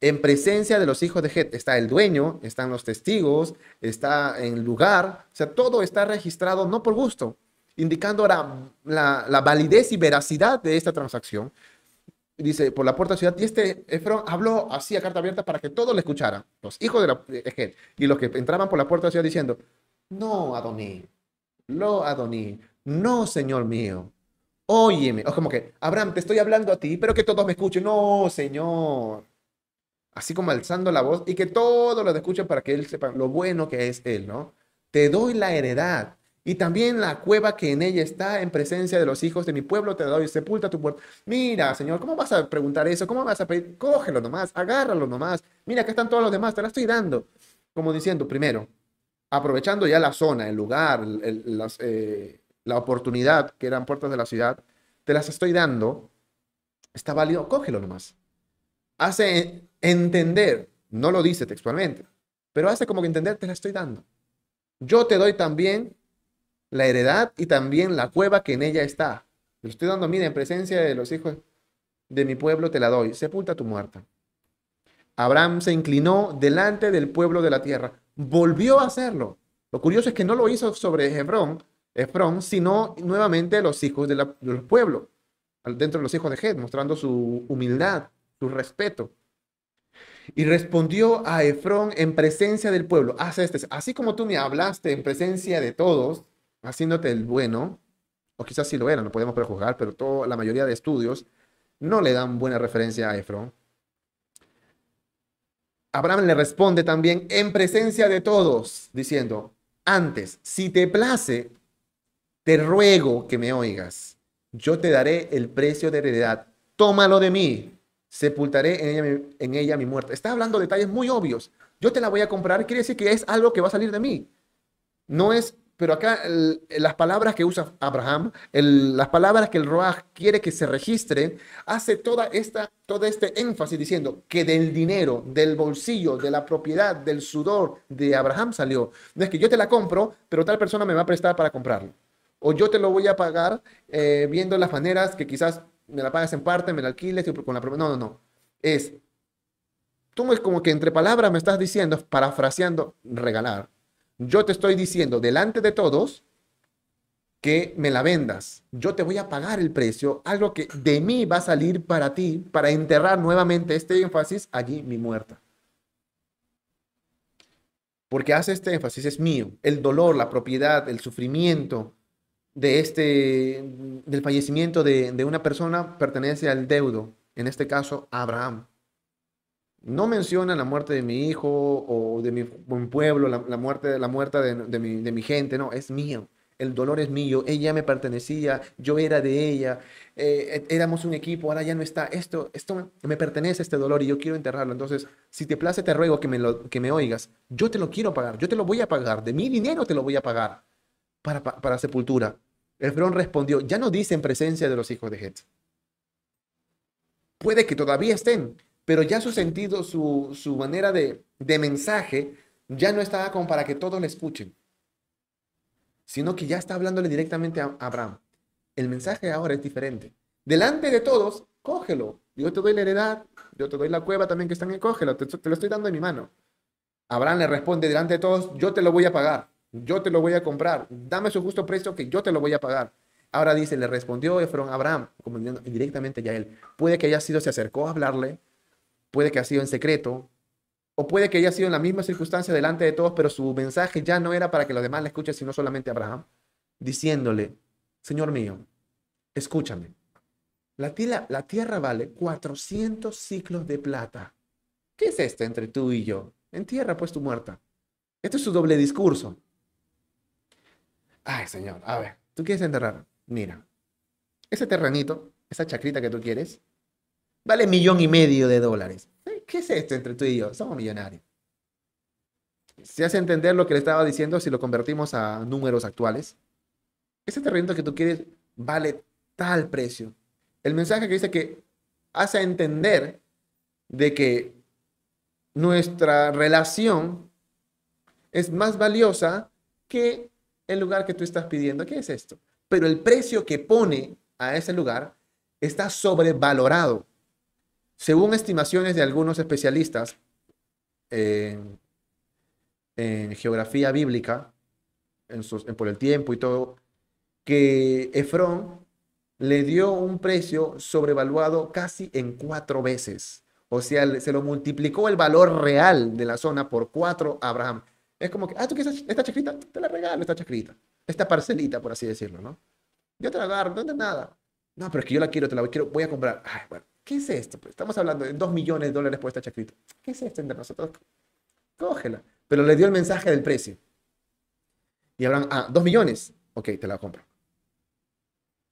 En presencia de los hijos de Het está el dueño, están los testigos, está en lugar. O sea, todo está registrado no por gusto, indicando la, la, validez y veracidad de esta transacción. Dice, por la puerta de la ciudad, y este Efron habló así a carta abierta para que todos le escucharan, los hijos de la de y los que entraban por la puerta de la ciudad diciendo, no, Adoní, lo Adoní, no, Señor mío, óyeme. O como que, Abraham, te estoy hablando a ti, pero que todos me escuchen, no, Señor. Así como alzando la voz y que todos lo escuchen para que él sepa lo bueno que es él, ¿no? Te doy la heredad y también la cueva que en ella está en presencia de los hijos de mi pueblo te doy, sepulta tu puerto. Mira, Señor, ¿cómo vas a preguntar eso? ¿Cómo vas a pedir? Cógelo nomás, agárralo nomás. Mira, que están todos los demás, te la estoy dando. Como diciendo, primero, aprovechando ya la zona, el lugar, eh, la oportunidad que eran puertas de la ciudad, te las estoy dando. Está válido, cógelo nomás. Hace entender, no lo dice textualmente, pero hace como que entender, te la estoy dando. Yo te doy también la heredad y también la cueva que en ella está. Te lo estoy dando, mira, en presencia de los hijos de mi pueblo te la doy. Sepulta tu muerta. Abraham se inclinó delante del pueblo de la tierra. Volvió a hacerlo. Lo curioso es que no lo hizo sobre Hebrón, Efrón, sino nuevamente los hijos de del pueblo, dentro de los hijos de Hed, mostrando su humildad, su respeto. Y respondió a Efrón en presencia del pueblo. este, así como tú me hablaste en presencia de todos, haciéndote el bueno, o quizás sí lo era, no podemos prejuzgar, pero toda la mayoría de estudios no le dan buena referencia a Efrón. Abraham le responde también en presencia de todos, diciendo, antes, si te place, te ruego que me oigas. Yo te daré el precio de heredad. Tómalo de mí. Sepultaré en ella, en ella mi muerte. Está hablando detalles muy obvios. Yo te la voy a comprar, quiere decir que es algo que va a salir de mí. No es pero acá las palabras que usa Abraham, las palabras que el Roach quiere que se registren, hace toda esta, todo este énfasis diciendo que del dinero, del bolsillo, de la propiedad, del sudor de Abraham salió. No es que yo te la compro, pero tal persona me va a prestar para comprarlo. O yo te lo voy a pagar eh, viendo las maneras que quizás me la pagas en parte, me la alquiles con la No, no, no. Es, tú es como que entre palabras me estás diciendo, parafraseando, regalar yo te estoy diciendo delante de todos que me la vendas. Yo te voy a pagar el precio, algo que de mí va a salir para ti, para enterrar nuevamente este énfasis allí mi muerta. Porque hace este énfasis, es mío. El dolor, la propiedad, el sufrimiento de este, del fallecimiento de, de una persona pertenece al deudo, en este caso Abraham. No menciona la muerte de mi hijo o de mi, pueblo, la, muerte, la de, mi, gente, no, es mío. El dolor es mío, ella me pertenecía, yo era de ella, eh, éramos un equipo, ahora ya no está. Esto, esto me, pertenece, este dolor, y yo quiero enterrarlo. Entonces, si te place, te ruego que me, lo, que me oigas. Yo te lo quiero pagar, yo te lo voy a pagar, de mi dinero te lo voy a pagar para, para, sepultura. Efrón respondió, ya no dice en presencia de los hijos de Het. Puede que todavía estén, pero ya su sentido, su, manera de, mensaje, ya no estaba como para que todos le escuchen, sino que ya está hablándole directamente a Abraham. El mensaje ahora es diferente. Delante de todos, cógelo. Yo te doy la heredad, yo te doy la cueva también que están en cógelo, te, lo estoy dando en mi mano. Abraham le responde delante de todos, yo te lo voy a pagar, yo te lo voy a comprar, dame su justo precio que yo te lo voy a pagar. Ahora dice, le respondió Efron a Abraham, como directamente ya él. Puede que haya sido, se acercó a hablarle, puede que haya sido en secreto, o puede que haya sido en la misma circunstancia delante de todos, pero su mensaje ya no era para que los demás le escuchen, sino solamente a Abraham, diciéndole, Señor mío, escúchame, la tierra, la tierra vale 400 ciclos de plata. ¿qué es esto entre tú y yo? Entierra pues tu muerta. Esto es su doble discurso. Ay, señor, a ver, ¿tú quieres enterrar? Mira, ese terrenito, esa chacrita que tú quieres, vale millón y medio de dólares. ¿Qué es esto entre tú y yo? Somos millonarios. Se hace entender lo que le estaba diciendo si lo convertimos a números actuales. Ese terreno que tú quieres vale tal precio. El mensaje que dice que hace entender de que nuestra relación es más valiosa que el lugar que tú estás pidiendo. ¿Qué es esto? Pero el precio que pone a ese lugar está sobrevalorado. Según estimaciones de algunos especialistas en, geografía bíblica, por el tiempo y todo, que Efrón le dio un precio sobrevaluado casi en cuatro veces. O sea, se lo multiplicó el valor real de la zona por cuatro a Abraham. Es como que, ah, tú quieres esta chacrita, te la regalo, esta chacrita. Esta parcelita, por así decirlo, ¿no? Yo te la agarro, no es nada. No, pero es que yo la quiero, te la quiero, voy a comprar. Ay, bueno, ¿qué es esto? Pues estamos hablando de dos millones de dólares por esta chacrita. ¿Qué es esto entre nosotros? Cógela. Pero le dio el mensaje del precio. Y Abraham, ah, dos millones. Ok, te la compro.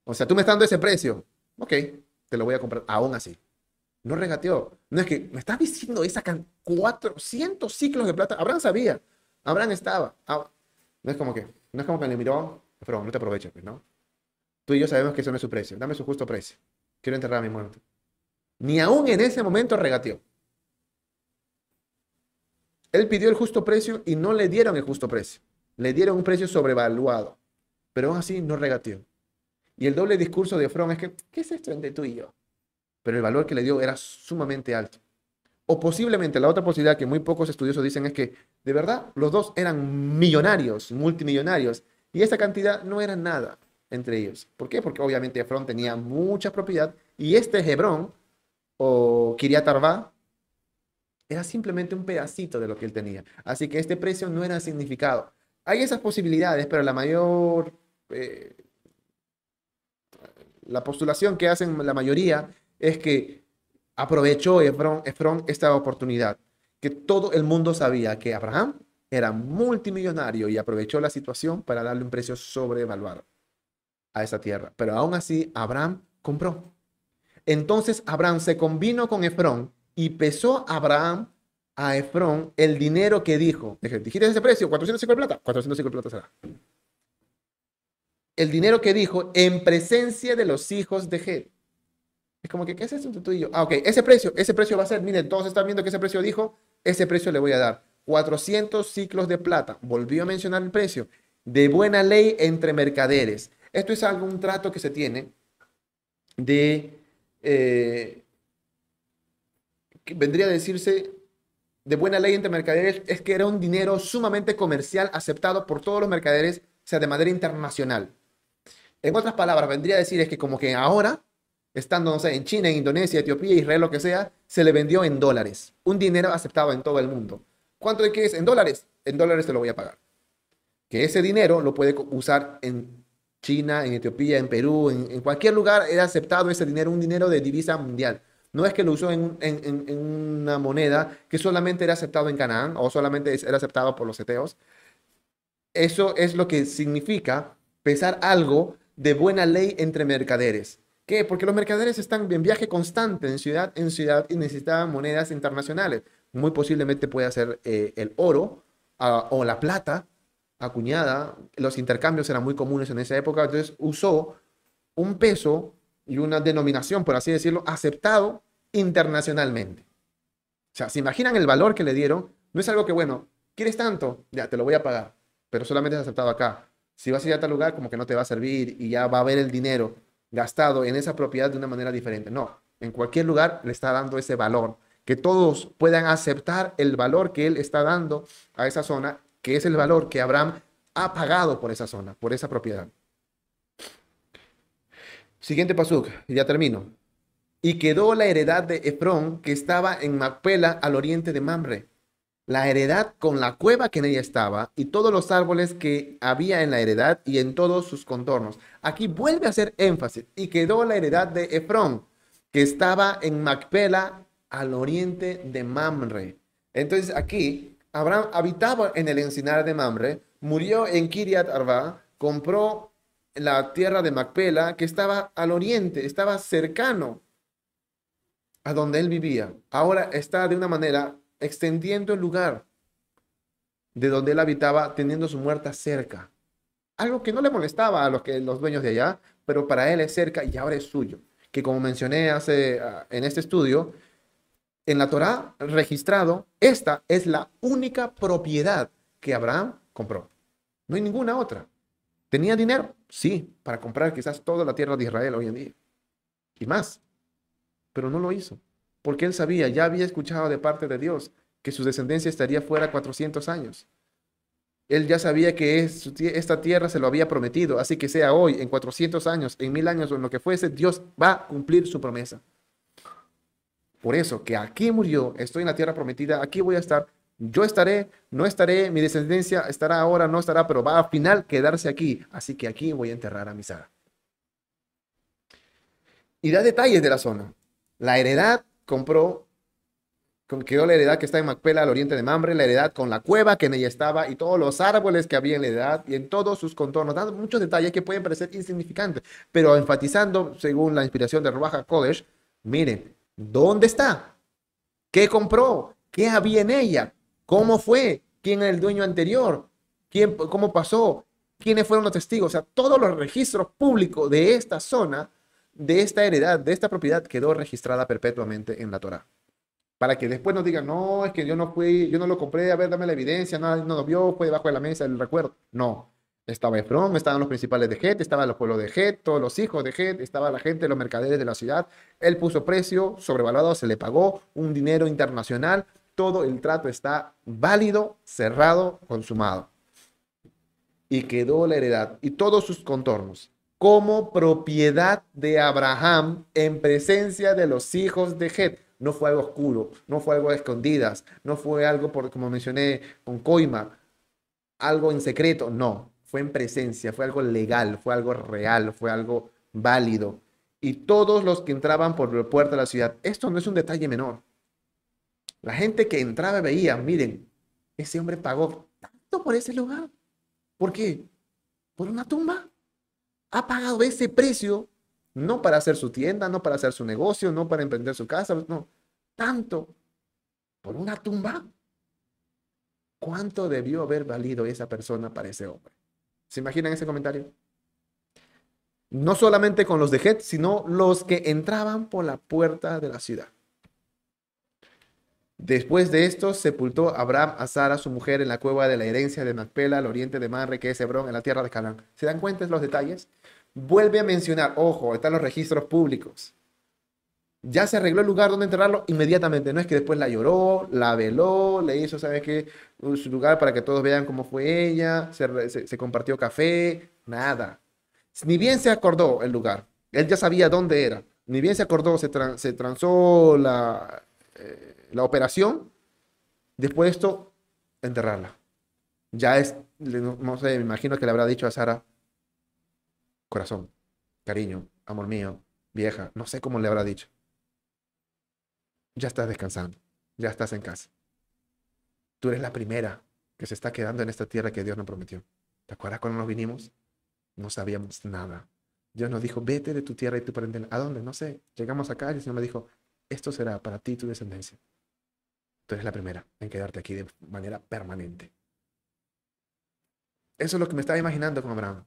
O sea, tú me estás dando ese precio. Ok, te lo voy a comprar aún así. No regateó. No es que me estás diciendo esa 400 ciclos de plata. Abraham sabía. Abraham estaba. Ah, no es como que, no es como que le miró, pero no te aproveches, pues, ¿no? Tú y yo sabemos que eso no es su precio. Dame su justo precio. Quiero enterrar a mi muerto. Ni aún en ese momento regateó. Él pidió el justo precio y no le dieron el justo precio. Le dieron un precio sobrevaluado. Pero aún así no regateó. Y el doble discurso de Efrón es que, ¿qué es esto entre tú y yo? Pero el valor que le dio era sumamente alto. O posiblemente la otra posibilidad que muy pocos estudiosos dicen es que de verdad los dos eran millonarios, multimillonarios, y esa cantidad no era nada entre ellos. ¿Por qué? Porque obviamente Efrón tenía mucha propiedad y este Hebrón o Kiriat Arba era simplemente un pedacito de lo que él tenía. Así que este precio no era significado. Hay esas posibilidades, pero la mayor eh, la postulación que hacen la mayoría es que aprovechó Efrón, esta oportunidad, que todo el mundo sabía que Abraham era multimillonario y aprovechó la situación para darle un precio sobrevaluado a esa tierra. Pero aún así, Abraham compró. Entonces Abraham se combinó con Efrón y pesó Abraham a Efrón el dinero que dijo. Dijiste ese precio, 405 de plata. 405 de plata será el dinero que dijo en presencia de los hijos de Ged. Es como que, ¿qué es eso entre tú y yo? Ah, ok, ese precio, ese precio va a ser, miren, todos están viendo que ese precio dijo, ese precio le voy a dar. 400 ciclos de plata. Volvió a mencionar el precio. De buena ley entre mercaderes. Esto es algo, un trato que se tiene de, eh, vendría a decirse, de buena ley entre mercaderes, es que era un dinero sumamente comercial aceptado por todos los mercaderes, sea, de manera internacional. En otras palabras, vendría a decir es que como que ahora, estando, no sé, en China, en Indonesia, Etiopía, Israel, lo que sea, se le vendió en dólares. Un dinero aceptado en todo el mundo. ¿Cuánto de qué es? En dólares. En dólares te lo voy a pagar. Que ese dinero lo puede usar en China, en Etiopía, en Perú, en, cualquier lugar era aceptado ese dinero, un dinero de divisa mundial. No es que lo usó en, una moneda que solamente era aceptado en Canaán o solamente era aceptado por los eteos. Eso es lo que significa pesar algo de buena ley entre mercaderes. ¿Qué? Porque los mercaderes están en viaje constante en ciudad en ciudad y necesitan monedas internacionales. Muy posiblemente puede ser eh, el oro ah, o la plata acuñada. Los intercambios eran muy comunes en esa época. Entonces usó un peso y una denominación, por así decirlo, aceptado internacionalmente. O sea, ¿se imaginan el valor que le dieron? No es algo que, bueno, ¿quieres tanto? Ya, te lo voy a pagar, pero solamente es aceptado acá. Si vas a ir a tal lugar, como que no te va a servir y ya va a ver el dinero gastado en esa propiedad de una manera diferente. No, en cualquier lugar le está dando ese valor. Que todos puedan aceptar el valor que él está dando a esa zona, que es el valor que Abraham ha pagado por esa zona, por esa propiedad. Siguiente pasuk, y ya termino. Y quedó la heredad de Efrón que estaba en Macpela al oriente de Mamre la heredad con la cueva que en ella estaba y todos los árboles que había en la heredad y en todos sus contornos. Aquí vuelve a hacer énfasis y quedó la heredad de Efrón, que estaba en Macpela al oriente de Mamre. Entonces aquí, Abraham habitaba en el encinar de Mamre, murió en Kiriat Arba, compró la tierra de Macpela, que estaba al oriente, estaba cercano a donde él vivía. Ahora está de una manera extendiendo el lugar de donde él habitaba, teniendo su muerta cerca. Algo que no le molestaba a los, los dueños de allá, pero para él es cerca y ahora es suyo. Que como mencioné hace, ah, en este estudio, en la Torá registrado, esta es la única propiedad que Abraham compró. No hay ninguna otra. ¿Tenía dinero? Sí, para comprar quizás toda la tierra de Israel hoy en día. Y más. Pero no lo hizo. Porque él sabía, ya había escuchado de parte de Dios que su descendencia estaría fuera 400 años. Él ya sabía que esta tierra se lo había prometido, así que sea hoy, en 400 años, en mil años o en lo que fuese, Dios va a cumplir su promesa. Por eso, que aquí murió, estoy en la tierra prometida, aquí voy a estar, yo estaré, no estaré, mi descendencia estará ahora, no estará, pero va a final quedarse aquí, así que aquí voy a enterrar a mi Sara. Y da detalles de la zona. La heredad compró quedó la heredad que está en Macpela, al oriente de Mamre, la heredad con la cueva que en ella estaba y todos los árboles que había en la heredad y en todos sus contornos, dando muchos detalles que pueden parecer insignificantes, pero enfatizando, según la inspiración de Rubaja Kodesh, miren, ¿dónde está? ¿Qué compró? ¿Qué había en ella? ¿Cómo fue? ¿Quién era el dueño anterior? ¿Quién, ¿Cómo pasó? ¿Quiénes fueron los testigos? O sea, todos los registros públicos de esta zona, de esta heredad, de esta propiedad, quedó registrada perpetuamente en la Torah para que después nos digan, no, es que yo no fui, yo no lo compré, a ver, dame la evidencia, no, no lo vio, fue debajo de la mesa el recuerdo. No, estaba Efrón, estaban los principales de Het, estaban los pueblos de Het, todos los hijos de Het, estaba la gente, los mercaderes de la ciudad. Él puso precio, sobrevaluado, se le pagó un dinero internacional, todo el trato está válido, cerrado, consumado. Y quedó la heredad y todos sus contornos como propiedad de Abraham en presencia de los hijos de Het no fue algo oscuro, no fue algo a escondidas, no fue algo, por, como mencioné, con coima, algo en secreto, no, fue en presencia, fue algo legal, fue algo real, fue algo válido. Y todos los que entraban por la puerta de la ciudad, esto no es un detalle menor. La gente que entraba veía, miren, ese hombre pagó tanto por ese lugar. ¿Por qué? Por una tumba. Ha pagado ese precio no para hacer su tienda, no para hacer su negocio, no para emprender su casa, no. Tanto por una tumba. ¿Cuánto debió haber valido esa persona para ese hombre? ¿Se imaginan ese comentario? No solamente con los de Het, sino los que entraban por la puerta de la ciudad. Después de esto, sepultó Abraham a Sara, su mujer, en la cueva de la herencia de Macpela, al oriente de Manre, que es Hebrón, en la tierra de Canaán. ¿Se dan cuenta de los detalles? vuelve a mencionar, ojo, están los registros públicos. Ya se arregló el lugar donde enterrarlo inmediatamente. No es que después la lloró, la veló, le hizo, ¿sabes qué? Su lugar para que todos vean cómo fue ella, se, compartió café, nada. Ni bien se acordó el lugar, él ya sabía dónde era. Ni bien se acordó, se, transó la, eh, la operación. Después de esto, enterrarla. Ya es, no sé, me imagino que le habrá dicho a Sara, corazón, cariño, amor mío, vieja, no sé cómo le habrá dicho. Ya estás descansando, ya estás en casa. Tú eres la primera que se está quedando en esta tierra que Dios nos prometió. ¿Te acuerdas cuando nos vinimos? No sabíamos nada. Dios nos dijo, vete de tu tierra y tu parentela. ¿A dónde? No sé. Llegamos acá y el Señor me dijo, esto será para ti y tu descendencia. Tú eres la primera en quedarte aquí de manera permanente. Eso es lo que me estaba imaginando con Abraham.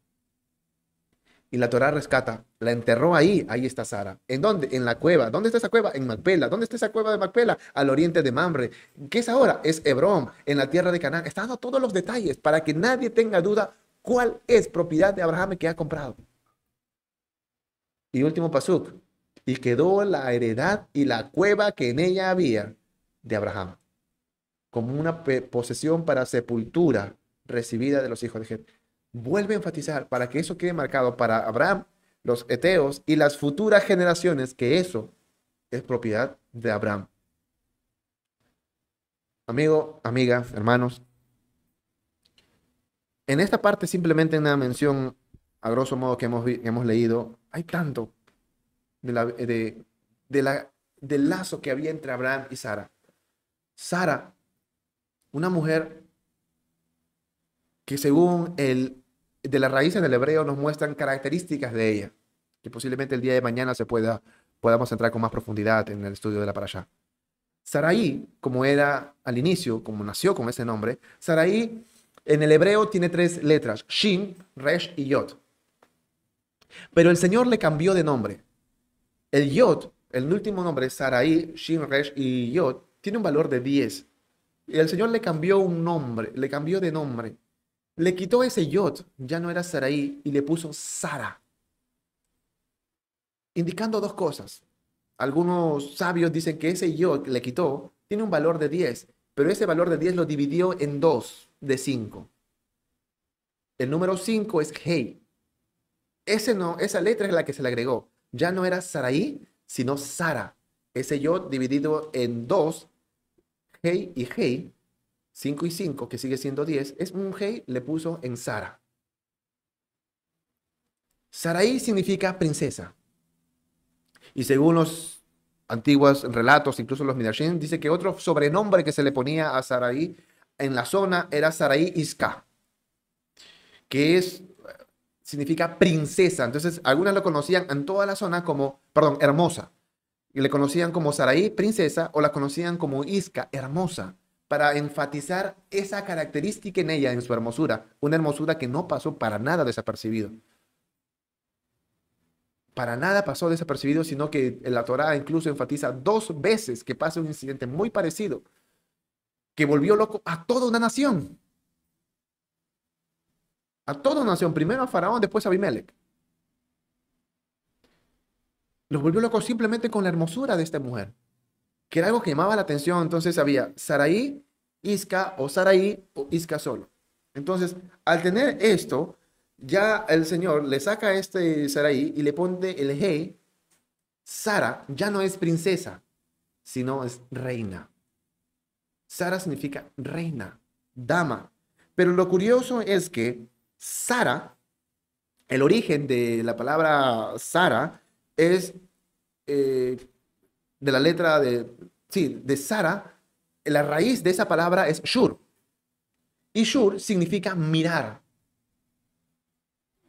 Y la Torah rescata, la enterró ahí, ahí está Sara. ¿En dónde? En la cueva. ¿Dónde está esa cueva? En Macpela. ¿Dónde está esa cueva de Macpela? Al oriente de Mamre. ¿Qué es ahora? Es Hebrón, en la tierra de Canaán. Está dando todos los detalles para que nadie tenga duda cuál es propiedad de Abraham que ha comprado. Y último pasuk. Y quedó la heredad y la cueva que en ella había de Abraham, como una posesión para sepultura recibida de los hijos de Jet vuelve a enfatizar para que eso quede marcado para Abraham, los Eteos y las futuras generaciones, que eso es propiedad de Abraham. Amigo, amiga, hermanos, en esta parte simplemente una mención, a grosso modo, que hemos, hemos leído, hay tanto de la, de, la del lazo que había entre Abraham y Sara. Sara, una mujer que según el de las raíces del hebreo nos muestran características de ella, que posiblemente el día de mañana se pueda, podamos entrar con más profundidad en el estudio de la parasha. Saraí, como era al inicio, como nació con ese nombre, Saraí en el hebreo tiene tres letras, Shin, Resh y Yod. Pero el Señor le cambió de nombre. El Yod, el último nombre, Saraí, Shin, Resh y Yod, tiene un valor de 10. Y el Señor le cambió un nombre, le cambió de nombre. Le quitó ese Yod, ya no era Saraí, y le puso Sara. Indicando dos cosas. Algunos sabios dicen que ese Yod le quitó, tiene un valor de 10, pero ese valor de 10 lo dividió en dos de 5. El número 5 es Hey. Ese no, esa letra es la que se le agregó. Ya no era Saraí, sino Sara. Ese yo dividido en dos, Hey y Hey, 5 y 5, que sigue siendo 10, es un Hey, le puso en Sara. Saraí significa princesa. Y según los antiguos relatos, incluso los Midrashim, dice que otro sobrenombre que se le ponía a Saraí en la zona era Saraí Iska, que es, significa princesa. Entonces, algunas lo conocían en toda la zona como, perdón, hermosa. Y le conocían como Saraí, princesa, o la conocían como Iska, hermosa, para enfatizar esa característica en ella, en su hermosura. Una hermosura que no pasó para nada desapercibido. Para nada pasó desapercibido, sino que la Torah incluso enfatiza dos veces que pasa un incidente muy parecido que volvió loco a toda una nación. A toda una nación, primero a Faraón, después a Abimelech. Los volvió locos simplemente con la hermosura de esta mujer, que era algo que llamaba la atención. Entonces había Saraí, Isca o Saraí o Isca solo. Entonces, al tener esto, ya el Señor le saca este Saraí y le pone el Hey. Sara ya no es princesa, sino es reina. Sara significa reina, dama. Pero lo curioso es que Sara, el origen de la palabra Sara es eh, de la letra de, sí, de Sara, la raíz de esa palabra es Shur. Y Shur significa mirar.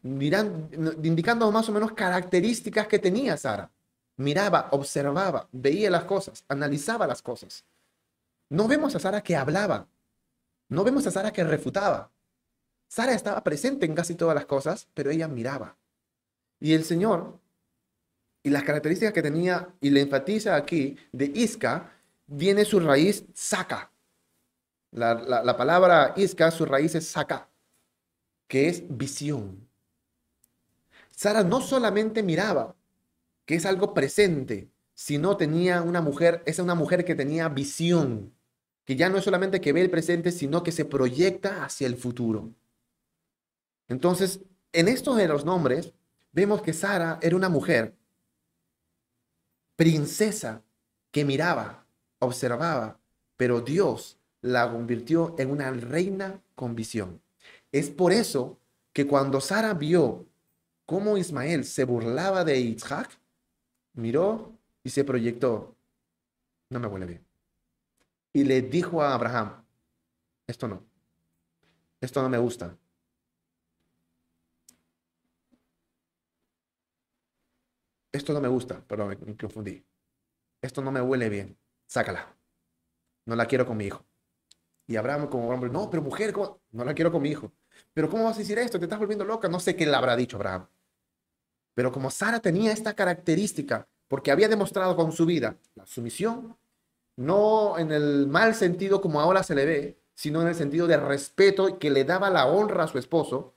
indicando más o menos características que tenía Sara. Miraba, observaba, veía las cosas, analizaba las cosas. No vemos a Sara que hablaba. No vemos a Sara que refutaba. Sara estaba presente en casi todas las cosas, pero ella miraba. Y el Señor, y las características que tenía, y le enfatiza aquí, de Isca, viene su raíz saca. La, palabra Isca, su raíz es saca, que es visión. Sara no solamente miraba, que es algo presente, sino tenía una mujer, es una mujer que tenía visión que ya no es solamente que ve el presente, sino que se proyecta hacia el futuro. Entonces, en estos de los nombres, vemos que Sara era una mujer, princesa, que miraba, observaba, pero Dios la convirtió en una reina con visión. Es por eso que cuando Sara vio cómo Ismael se burlaba de Isaac, miró y se proyectó. No me huele bien y le dijo a Abraham, esto no, esto no me gusta. Esto no me gusta, perdón, me confundí. Esto no me huele bien, sácala. No la quiero con mi hijo. Y Abraham como hombre, no, pero mujer, no la quiero con mi hijo. Pero ¿cómo vas a decir esto? Te estás volviendo loca. No sé qué le habrá dicho Abraham. Pero como Sara tenía esta característica, porque había demostrado con su vida la sumisión, no en el mal sentido como ahora se le ve, sino en el sentido de respeto que le daba la honra a su esposo,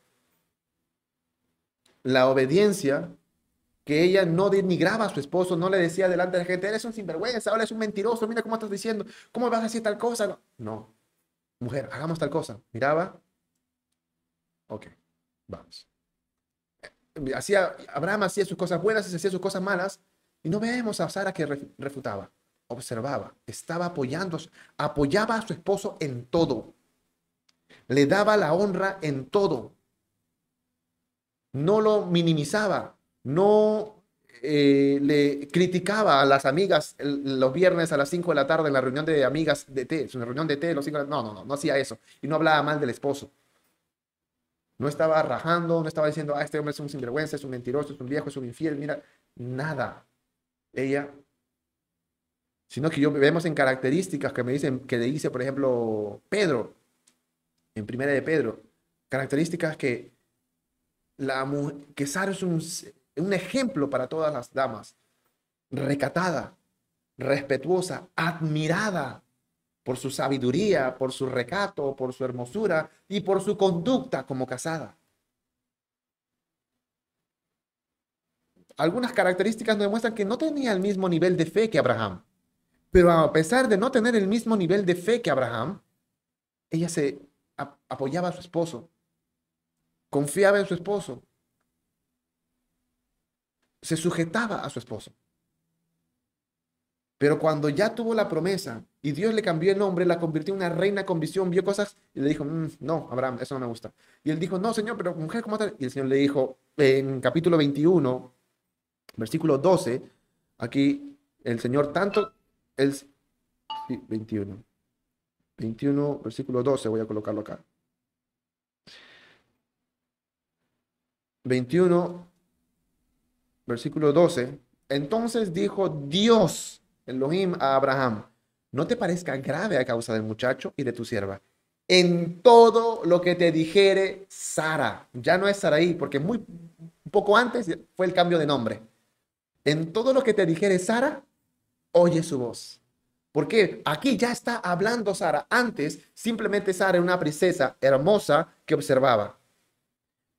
la obediencia, que ella no denigraba a su esposo, no le decía delante de la gente, eres un sinvergüenza, ahora es un mentiroso, mira cómo estás diciendo, ¿cómo vas a decir tal cosa? No, mujer, hagamos tal cosa. Miraba, ok, vamos. Hacía, Abraham hacía sus cosas buenas y hacía sus cosas malas, y no vemos a Sara que refutaba observaba, estaba apoyando, apoyaba a su esposo en todo. Le daba la honra en todo. No lo minimizaba, no eh, le criticaba a las amigas los viernes a las 5 de la tarde en la reunión de amigas de té, es una reunión de té, los cinco, no, no, no, no hacía eso. Y no hablaba mal del esposo. No estaba rajando, no estaba diciendo, ah, este hombre es un sinvergüenza, es un mentiroso, es un viejo, es un infiel, mira, nada. Ella, sino que yo vemos en características que me dicen, que le dice, por ejemplo, Pedro, en primera de Pedro, características que, la, que Sara es un, un ejemplo para todas las damas, recatada, respetuosa, admirada por su sabiduría, por su recato, por su hermosura y por su conducta como casada. Algunas características nos demuestran que no tenía el mismo nivel de fe que Abraham. Pero a pesar de no tener el mismo nivel de fe que Abraham, ella se apoyaba a su esposo, confiaba en su esposo, se sujetaba a su esposo. Pero cuando ya tuvo la promesa y Dios le cambió el nombre, la convirtió en una reina con visión, vio cosas y le dijo, mm, no, Abraham, eso no me gusta. Y él dijo, no, Señor, pero mujer, ¿cómo tal? Y el Señor le dijo, en capítulo 21, versículo 12, aquí el Señor tanto, el, 21, 21, versículo 12, voy a colocarlo acá. 21, versículo 12. Entonces dijo Dios, Elohim, a Abraham, no te parezca grave a causa del muchacho y de tu sierva. En todo lo que te dijere Sara, ya no es Saraí, porque muy poco antes fue el cambio de nombre. En todo lo que te dijere Sara, oye su voz. Porque aquí ya está hablando Sara. Antes simplemente Sara era una princesa hermosa que observaba.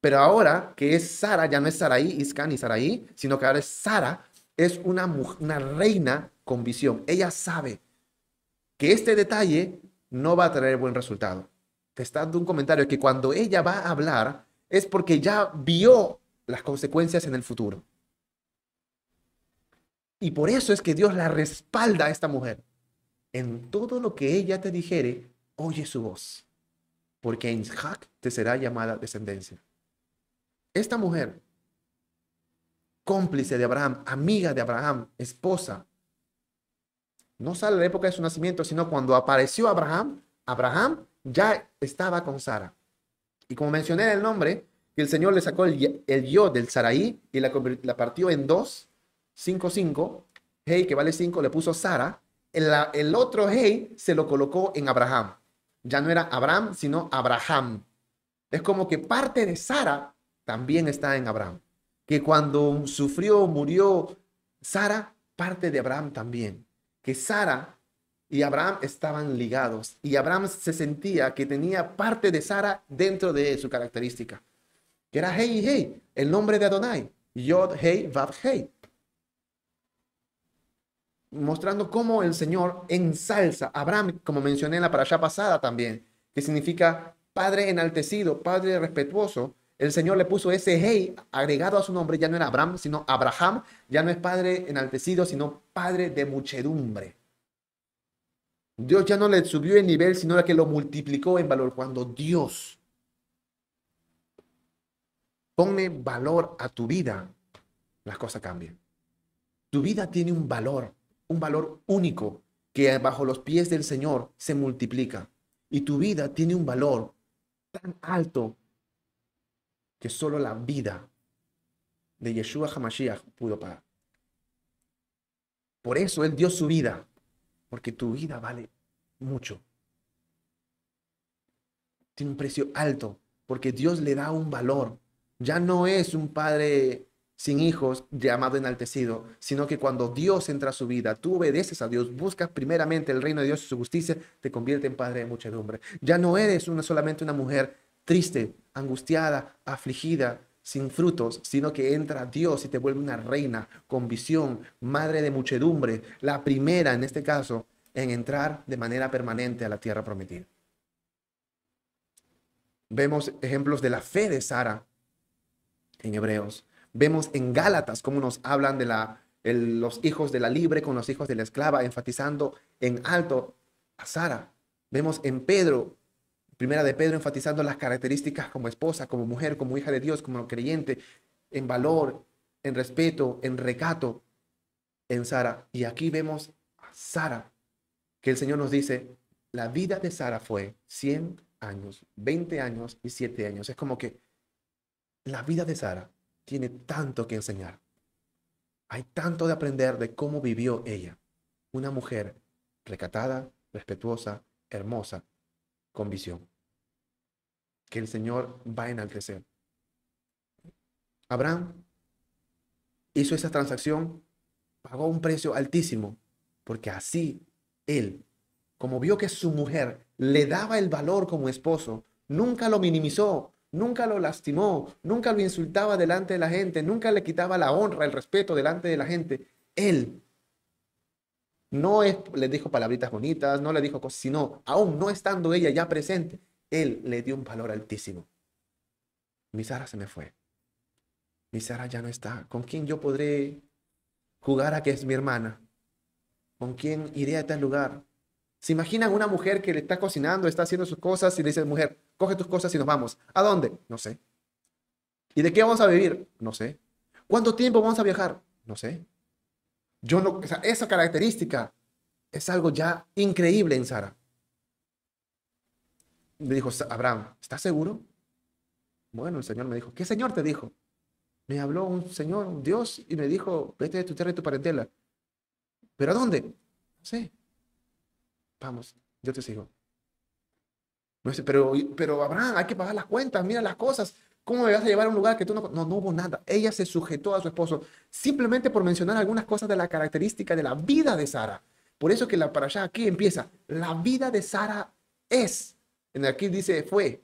Pero ahora que es Sara, ya no es Saraí, Iscan y Saraí, sino que ahora es Sara, es una, una reina con visión. Ella sabe que este detalle no va a traer buen resultado. Te está dando un comentario que cuando ella va a hablar es porque ya vio las consecuencias en el futuro. Y por eso es que Dios la respalda a esta mujer. En todo lo que ella te dijere, oye su voz, porque en Isaac te será llamada descendencia. Esta mujer, cómplice de Abraham, amiga de Abraham, esposa, no sale la época de su nacimiento, sino cuando apareció Abraham, Abraham ya estaba con Sara. Y como mencioné el nombre, el Señor le sacó el, yo del Saraí y la, la, partió en dos, cinco, cinco, hey, que vale cinco, le puso Sara. El, el otro hey se lo colocó en Abraham. Ya no era Abraham, sino Abraham. Es como que parte de Sara también está en Abraham. Que cuando sufrió, murió Sara, parte de Abraham también. Que Sara y Abraham estaban ligados y Abraham se sentía que tenía parte de Sara dentro de su característica. Que era Hey Hey, el nombre de Adonai. Yod Hey Vav Hey. Mostrando cómo el Señor ensalza a Abraham, como mencioné en la parasha pasada también, que significa padre enaltecido, padre respetuoso, el Señor le puso ese hey agregado a su nombre, ya no era Abraham, sino Abraham, ya no es padre enaltecido, sino padre de muchedumbre. Dios ya no le subió el nivel, sino que lo multiplicó en valor. Cuando Dios pone valor a tu vida, las cosas cambian. Tu vida tiene un valor, un valor único que bajo los pies del Señor se multiplica. Y tu vida tiene un valor tan alto que solo la vida de Yeshua HaMashiach pudo pagar. Por eso Él dio su vida, porque tu vida vale mucho. Tiene un precio alto, porque Dios le da un valor. Ya no es un padre sin hijos llamado enaltecido, sino que cuando Dios entra a su vida, tú obedeces a Dios, buscas primeramente el reino de Dios y su justicia, te convierte en padre de muchedumbre. Ya no eres una, solamente una mujer triste, angustiada, afligida, sin frutos, sino que entra Dios y te vuelve una reina con visión, madre de muchedumbre, la primera en este caso en entrar de manera permanente a la tierra prometida. Vemos ejemplos de la fe de Sara en Hebreos. Vemos en Gálatas cómo nos hablan de los hijos de la libre con los hijos de la esclava, enfatizando en alto a Sara. Vemos en Pedro Primera de Pedro enfatizando las características como esposa, como mujer, como hija de Dios, como creyente, en valor, en respeto, en recato en Sara. Y aquí vemos a Sara, que el Señor nos dice, la vida de Sara fue 100 años, 20 años y 7 años. Es como que la vida de Sara tiene tanto que enseñar. Hay tanto de aprender de cómo vivió ella. Una mujer recatada, respetuosa, hermosa, con visión. Que el Señor va a enaltecer. Abraham hizo esa transacción, pagó un precio altísimo, porque así él, como vio que su mujer le daba el valor como esposo, nunca lo minimizó, nunca lo lastimó, nunca lo insultaba delante de la gente, nunca le quitaba la honra, el respeto delante de la gente. Él no le dijo palabritas bonitas, no le dijo cosas, sino aún no estando ella ya presente, él le dio un valor altísimo. Mi Sara se me fue. Mi Sara ya no está. ¿Con quién yo podré jugar a que es mi hermana? ¿Con quién iré a tal lugar? ¿Se imaginan una mujer que le está cocinando, está haciendo sus cosas y le dice, mujer, coge tus cosas y nos vamos? ¿A dónde? No sé. ¿Y de qué vamos a vivir? No sé. ¿Cuánto tiempo vamos a viajar? No sé. Yo no, esa característica es algo ya increíble en Sara. Le dijo Abraham, ¿estás seguro? Bueno, el Señor me dijo, ¿qué Señor te dijo? Me habló un Señor, un Dios, y me dijo, vete de tu tierra y tu parentela. ¿Pero a dónde? Sé. Vamos, yo te sigo. Pero, pero Abraham, hay que pagar las cuentas, mira las cosas. ¿Cómo me vas a llevar a un lugar que tú no... No, no hubo nada. Ella se sujetó a su esposo simplemente por mencionar algunas cosas de la característica de la vida de Sara. Por eso que la para allá aquí empieza. La vida de Sara es. En aquí dice fue.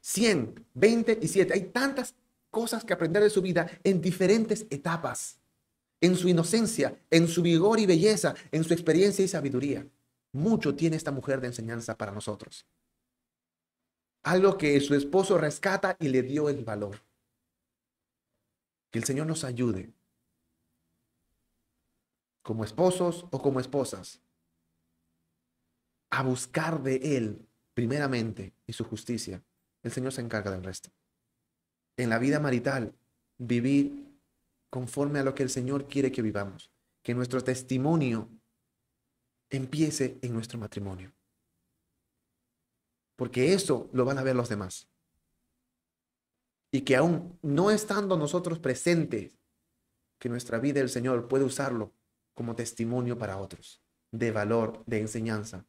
100, 20 y 7. Hay tantas cosas que aprender de su vida en diferentes etapas. En su inocencia, en su vigor y belleza, en su experiencia y sabiduría. Mucho tiene esta mujer de enseñanza para nosotros. Algo que su esposo rescata y le dio el valor. Que el Señor nos ayude, como esposos o como esposas, a buscar de Él primeramente y su justicia. El Señor se encarga del resto. En la vida marital, vivir conforme a lo que el Señor quiere que vivamos. Que nuestro testimonio empiece en nuestro matrimonio porque eso lo van a ver los demás. Y que aún no estando nosotros presentes, que nuestra vida el Señor puede usarlo como testimonio para otros, de valor, de enseñanza.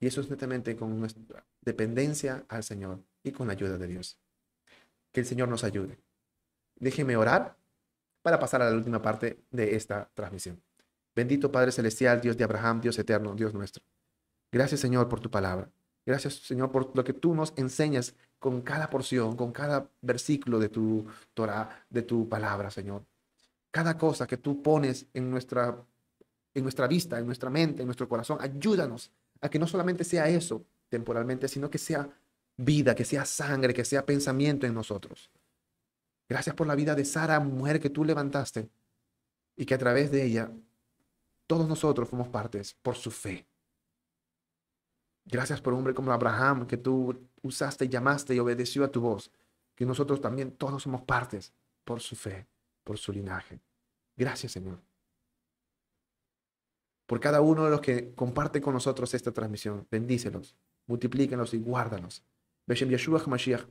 Y eso es netamente con nuestra dependencia al Señor y con la ayuda de Dios. Que el Señor nos ayude. Déjeme orar para pasar a la última parte de esta transmisión. Bendito Padre Celestial, Dios de Abraham, Dios eterno, Dios nuestro. Gracias Señor por tu palabra. Gracias, Señor, por lo que tú nos enseñas con cada porción, con cada versículo de tu Torah, de tu palabra, Señor. Cada cosa que tú pones en nuestra, en nuestra vista, en nuestra mente, en nuestro corazón, ayúdanos a que no solamente sea eso temporalmente, sino que sea vida, que sea sangre, que sea pensamiento en nosotros. Gracias por la vida de Sara, mujer que tú levantaste y que a través de ella todos nosotros fuimos partes por su fe. Gracias por un hombre como Abraham, que tú usaste, llamaste y obedeció a tu voz. Que nosotros también todos somos partes por su fe, por su linaje. Gracias, Señor. Por cada uno de los que comparte con nosotros esta transmisión, bendícelos, multiplíquenlos y Yeshua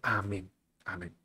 Amén. Amén.